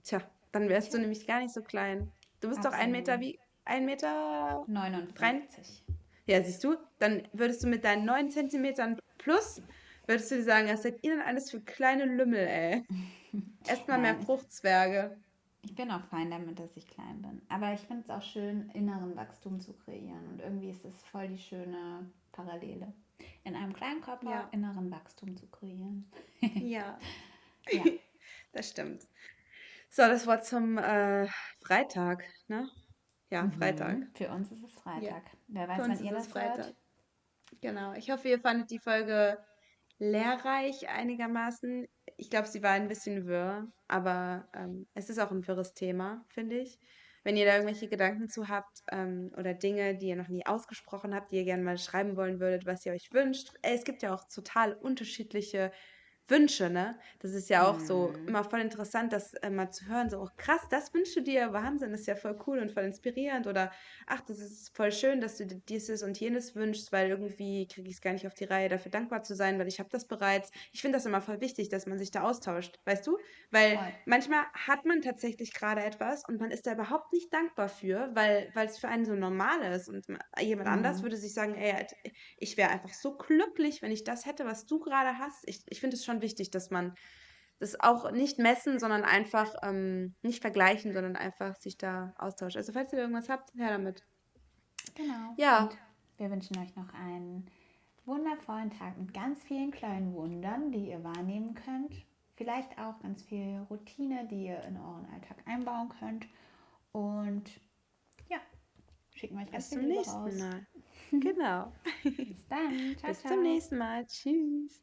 Tja, dann wärst du
Tja,
nämlich gar nicht so klein. Du bist doch ein Meter
absolut.
wie ein Meter rein.
59.
Ja, siehst du, dann würdest du mit deinen 9 Zentimetern plus, würdest du dir sagen, was seid ihr denn alles für kleine Lümmel, ey? <laughs> Esst mal mehr Fruchtzwerge.
Ich bin auch fein damit, dass ich klein bin. Aber ich finde es auch schön, inneren Wachstum zu kreieren. Und irgendwie ist es voll die schöne Parallele. In einem kleinen Körper
Ja,
inneren Wachstum zu kreieren.
ja, <laughs>
Ja. <laughs>
das stimmt. So, das Wort zum äh, Freitag, ne? Ja, Freitag.
Mhm. Für uns ist es
Ja,
Freitag. Wer
für
weiß,
uns
wann ihr das hört?
Freitag. Genau. Ich hoffe, ihr fandet die Folge lehrreich einigermaßen. Ich glaube, sie war ein bisschen wirr, aber ähm, es ist auch ein wirres Thema, finde ich. Wenn ihr da irgendwelche Gedanken zu habt ähm, oder Dinge, die ihr noch nie ausgesprochen habt, die ihr gerne mal schreiben wollen würdet, was ihr euch wünscht. Ey, es gibt ja auch total unterschiedliche Wünsche, ne? Das ist ja auch so
Mhm.
immer voll interessant, das äh, mal zu hören. So, oh, krass, das wünschst du dir, Wahnsinn, das ist ja voll cool und voll inspirierend. Oder ach, das ist voll schön, dass du dir dieses und jenes wünschst, weil irgendwie kriege ich es gar nicht auf die Reihe, dafür dankbar zu sein, weil ich habe das bereits. Ich finde das immer voll wichtig, dass man sich da austauscht, weißt du? Weil
Voll.
manchmal hat man tatsächlich gerade etwas und man ist da überhaupt nicht dankbar für, weil, es für einen so normal ist. Und ma- jemand anders
Mhm.
würde sich sagen, ey, ich wäre einfach so glücklich, wenn ich das hätte, was du gerade hast. Ich, ich finde es schon wichtig, dass man das auch nicht messen, sondern einfach ähm, nicht vergleichen, sondern einfach sich da austauscht. Also falls ihr irgendwas habt, her damit.
Genau. Und
Ja,
wir wünschen euch noch einen wundervollen Tag mit ganz vielen kleinen Wundern, die ihr wahrnehmen könnt. Vielleicht auch ganz viel Routine, die ihr in euren Alltag einbauen könnt. Und ja, schicken euch ganz
bis
viel
zum nächsten
raus.
Mal. <laughs> Genau.
Bis dann. Ciao,
Bis zum
ciao.
nächsten Mal. Tschüss.